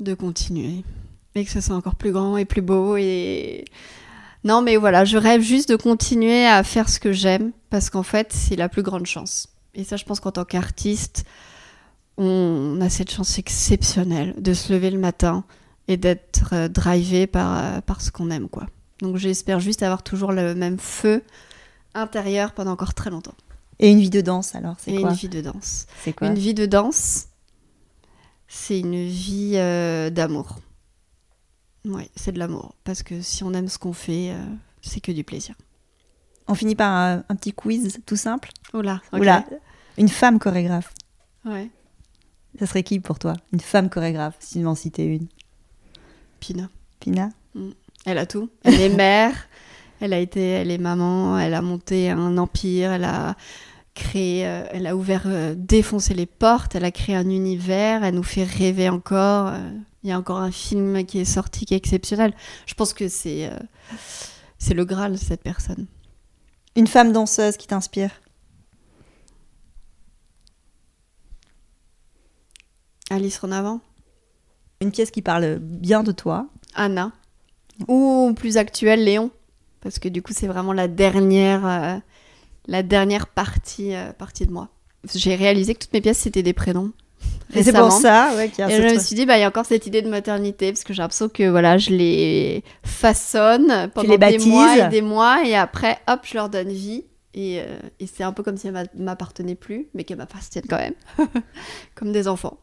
De continuer. Et que ce soit encore plus grand et plus beau et Non, mais voilà, je rêve juste de continuer à faire ce que j'aime parce qu'en fait, c'est la plus grande chance. Et ça, je pense qu'en tant qu'artiste, on a cette chance exceptionnelle de se lever le matin et d'être euh, drivé par, euh, par ce qu'on aime, quoi. Donc j'espère juste avoir toujours le même feu intérieur pendant encore très longtemps. Et une vie de danse, alors, c'est quoi une vie de danse. C'est quoi Une vie de danse, c'est une vie euh, d'amour. Ouais, c'est de l'amour. Parce que si on aime ce qu'on fait, euh, c'est que du plaisir. On finit par un, un petit quiz tout simple. Oula. Oula, une femme chorégraphe. Ouais, Ça serait qui pour toi? Une femme chorégraphe, si tu m'en citais une. Pina. Pina? Elle a tout. Elle est mère, elle a été, elle est maman, elle a monté un empire, elle a créé, euh, elle a ouvert, euh, défoncé les portes, elle a créé un univers, elle nous fait rêver encore. Il y a encore un film qui est sorti qui est exceptionnel. Je pense que c'est, euh, c'est le Graal cette personne. Une femme danseuse qui t'inspire Alice Renavant, Une pièce qui parle bien de toi Anna, ou plus actuelle Léon, parce que du coup c'est vraiment la dernière, euh, la dernière partie, euh, partie de moi. J'ai réalisé que toutes mes pièces c'était des prénoms. Et c'est pour ça ouais, qu'il y a Et je me suis dit, bah, il y a encore cette idée de maternité, parce que j'ai l'impression que voilà, je les façonne pendant les des mois et des mois, et après, hop, je leur donne vie. Et, euh, et c'est un peu comme si elles m'a- m'appartenaient plus, mais qu'elles m'appartiennent quand même. comme des enfants.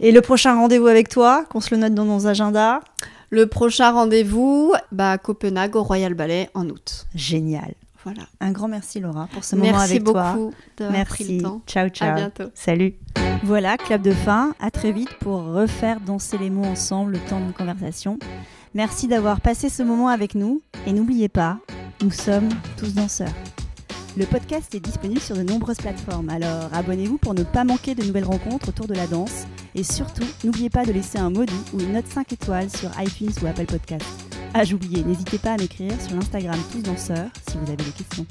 Et le prochain rendez-vous avec toi, qu'on se le note dans nos agendas? Le prochain rendez-vous, bah, à Copenhague, au Royal Ballet, en août. Génial. Voilà. Un grand merci Laura pour ce moment Merci avec toi. beaucoup d'avoir pris Merci. le temps. Ciao, ciao. À bientôt. Salut. Voilà, clap de fin. À très vite pour refaire danser les mots ensemble le temps d'une conversation. Merci d'avoir passé ce moment avec nous. Et n'oubliez pas, nous sommes tous danseurs. Le podcast est disponible sur de nombreuses plateformes, alors abonnez-vous pour ne pas manquer de nouvelles rencontres autour de la danse. Et surtout, n'oubliez pas de laisser un mot doux ou une note 5 étoiles sur iTunes ou Apple Podcast. Ah, j'oubliais, n'hésitez pas à m'écrire sur l'Instagram Tous Danseurs si vous avez des questions.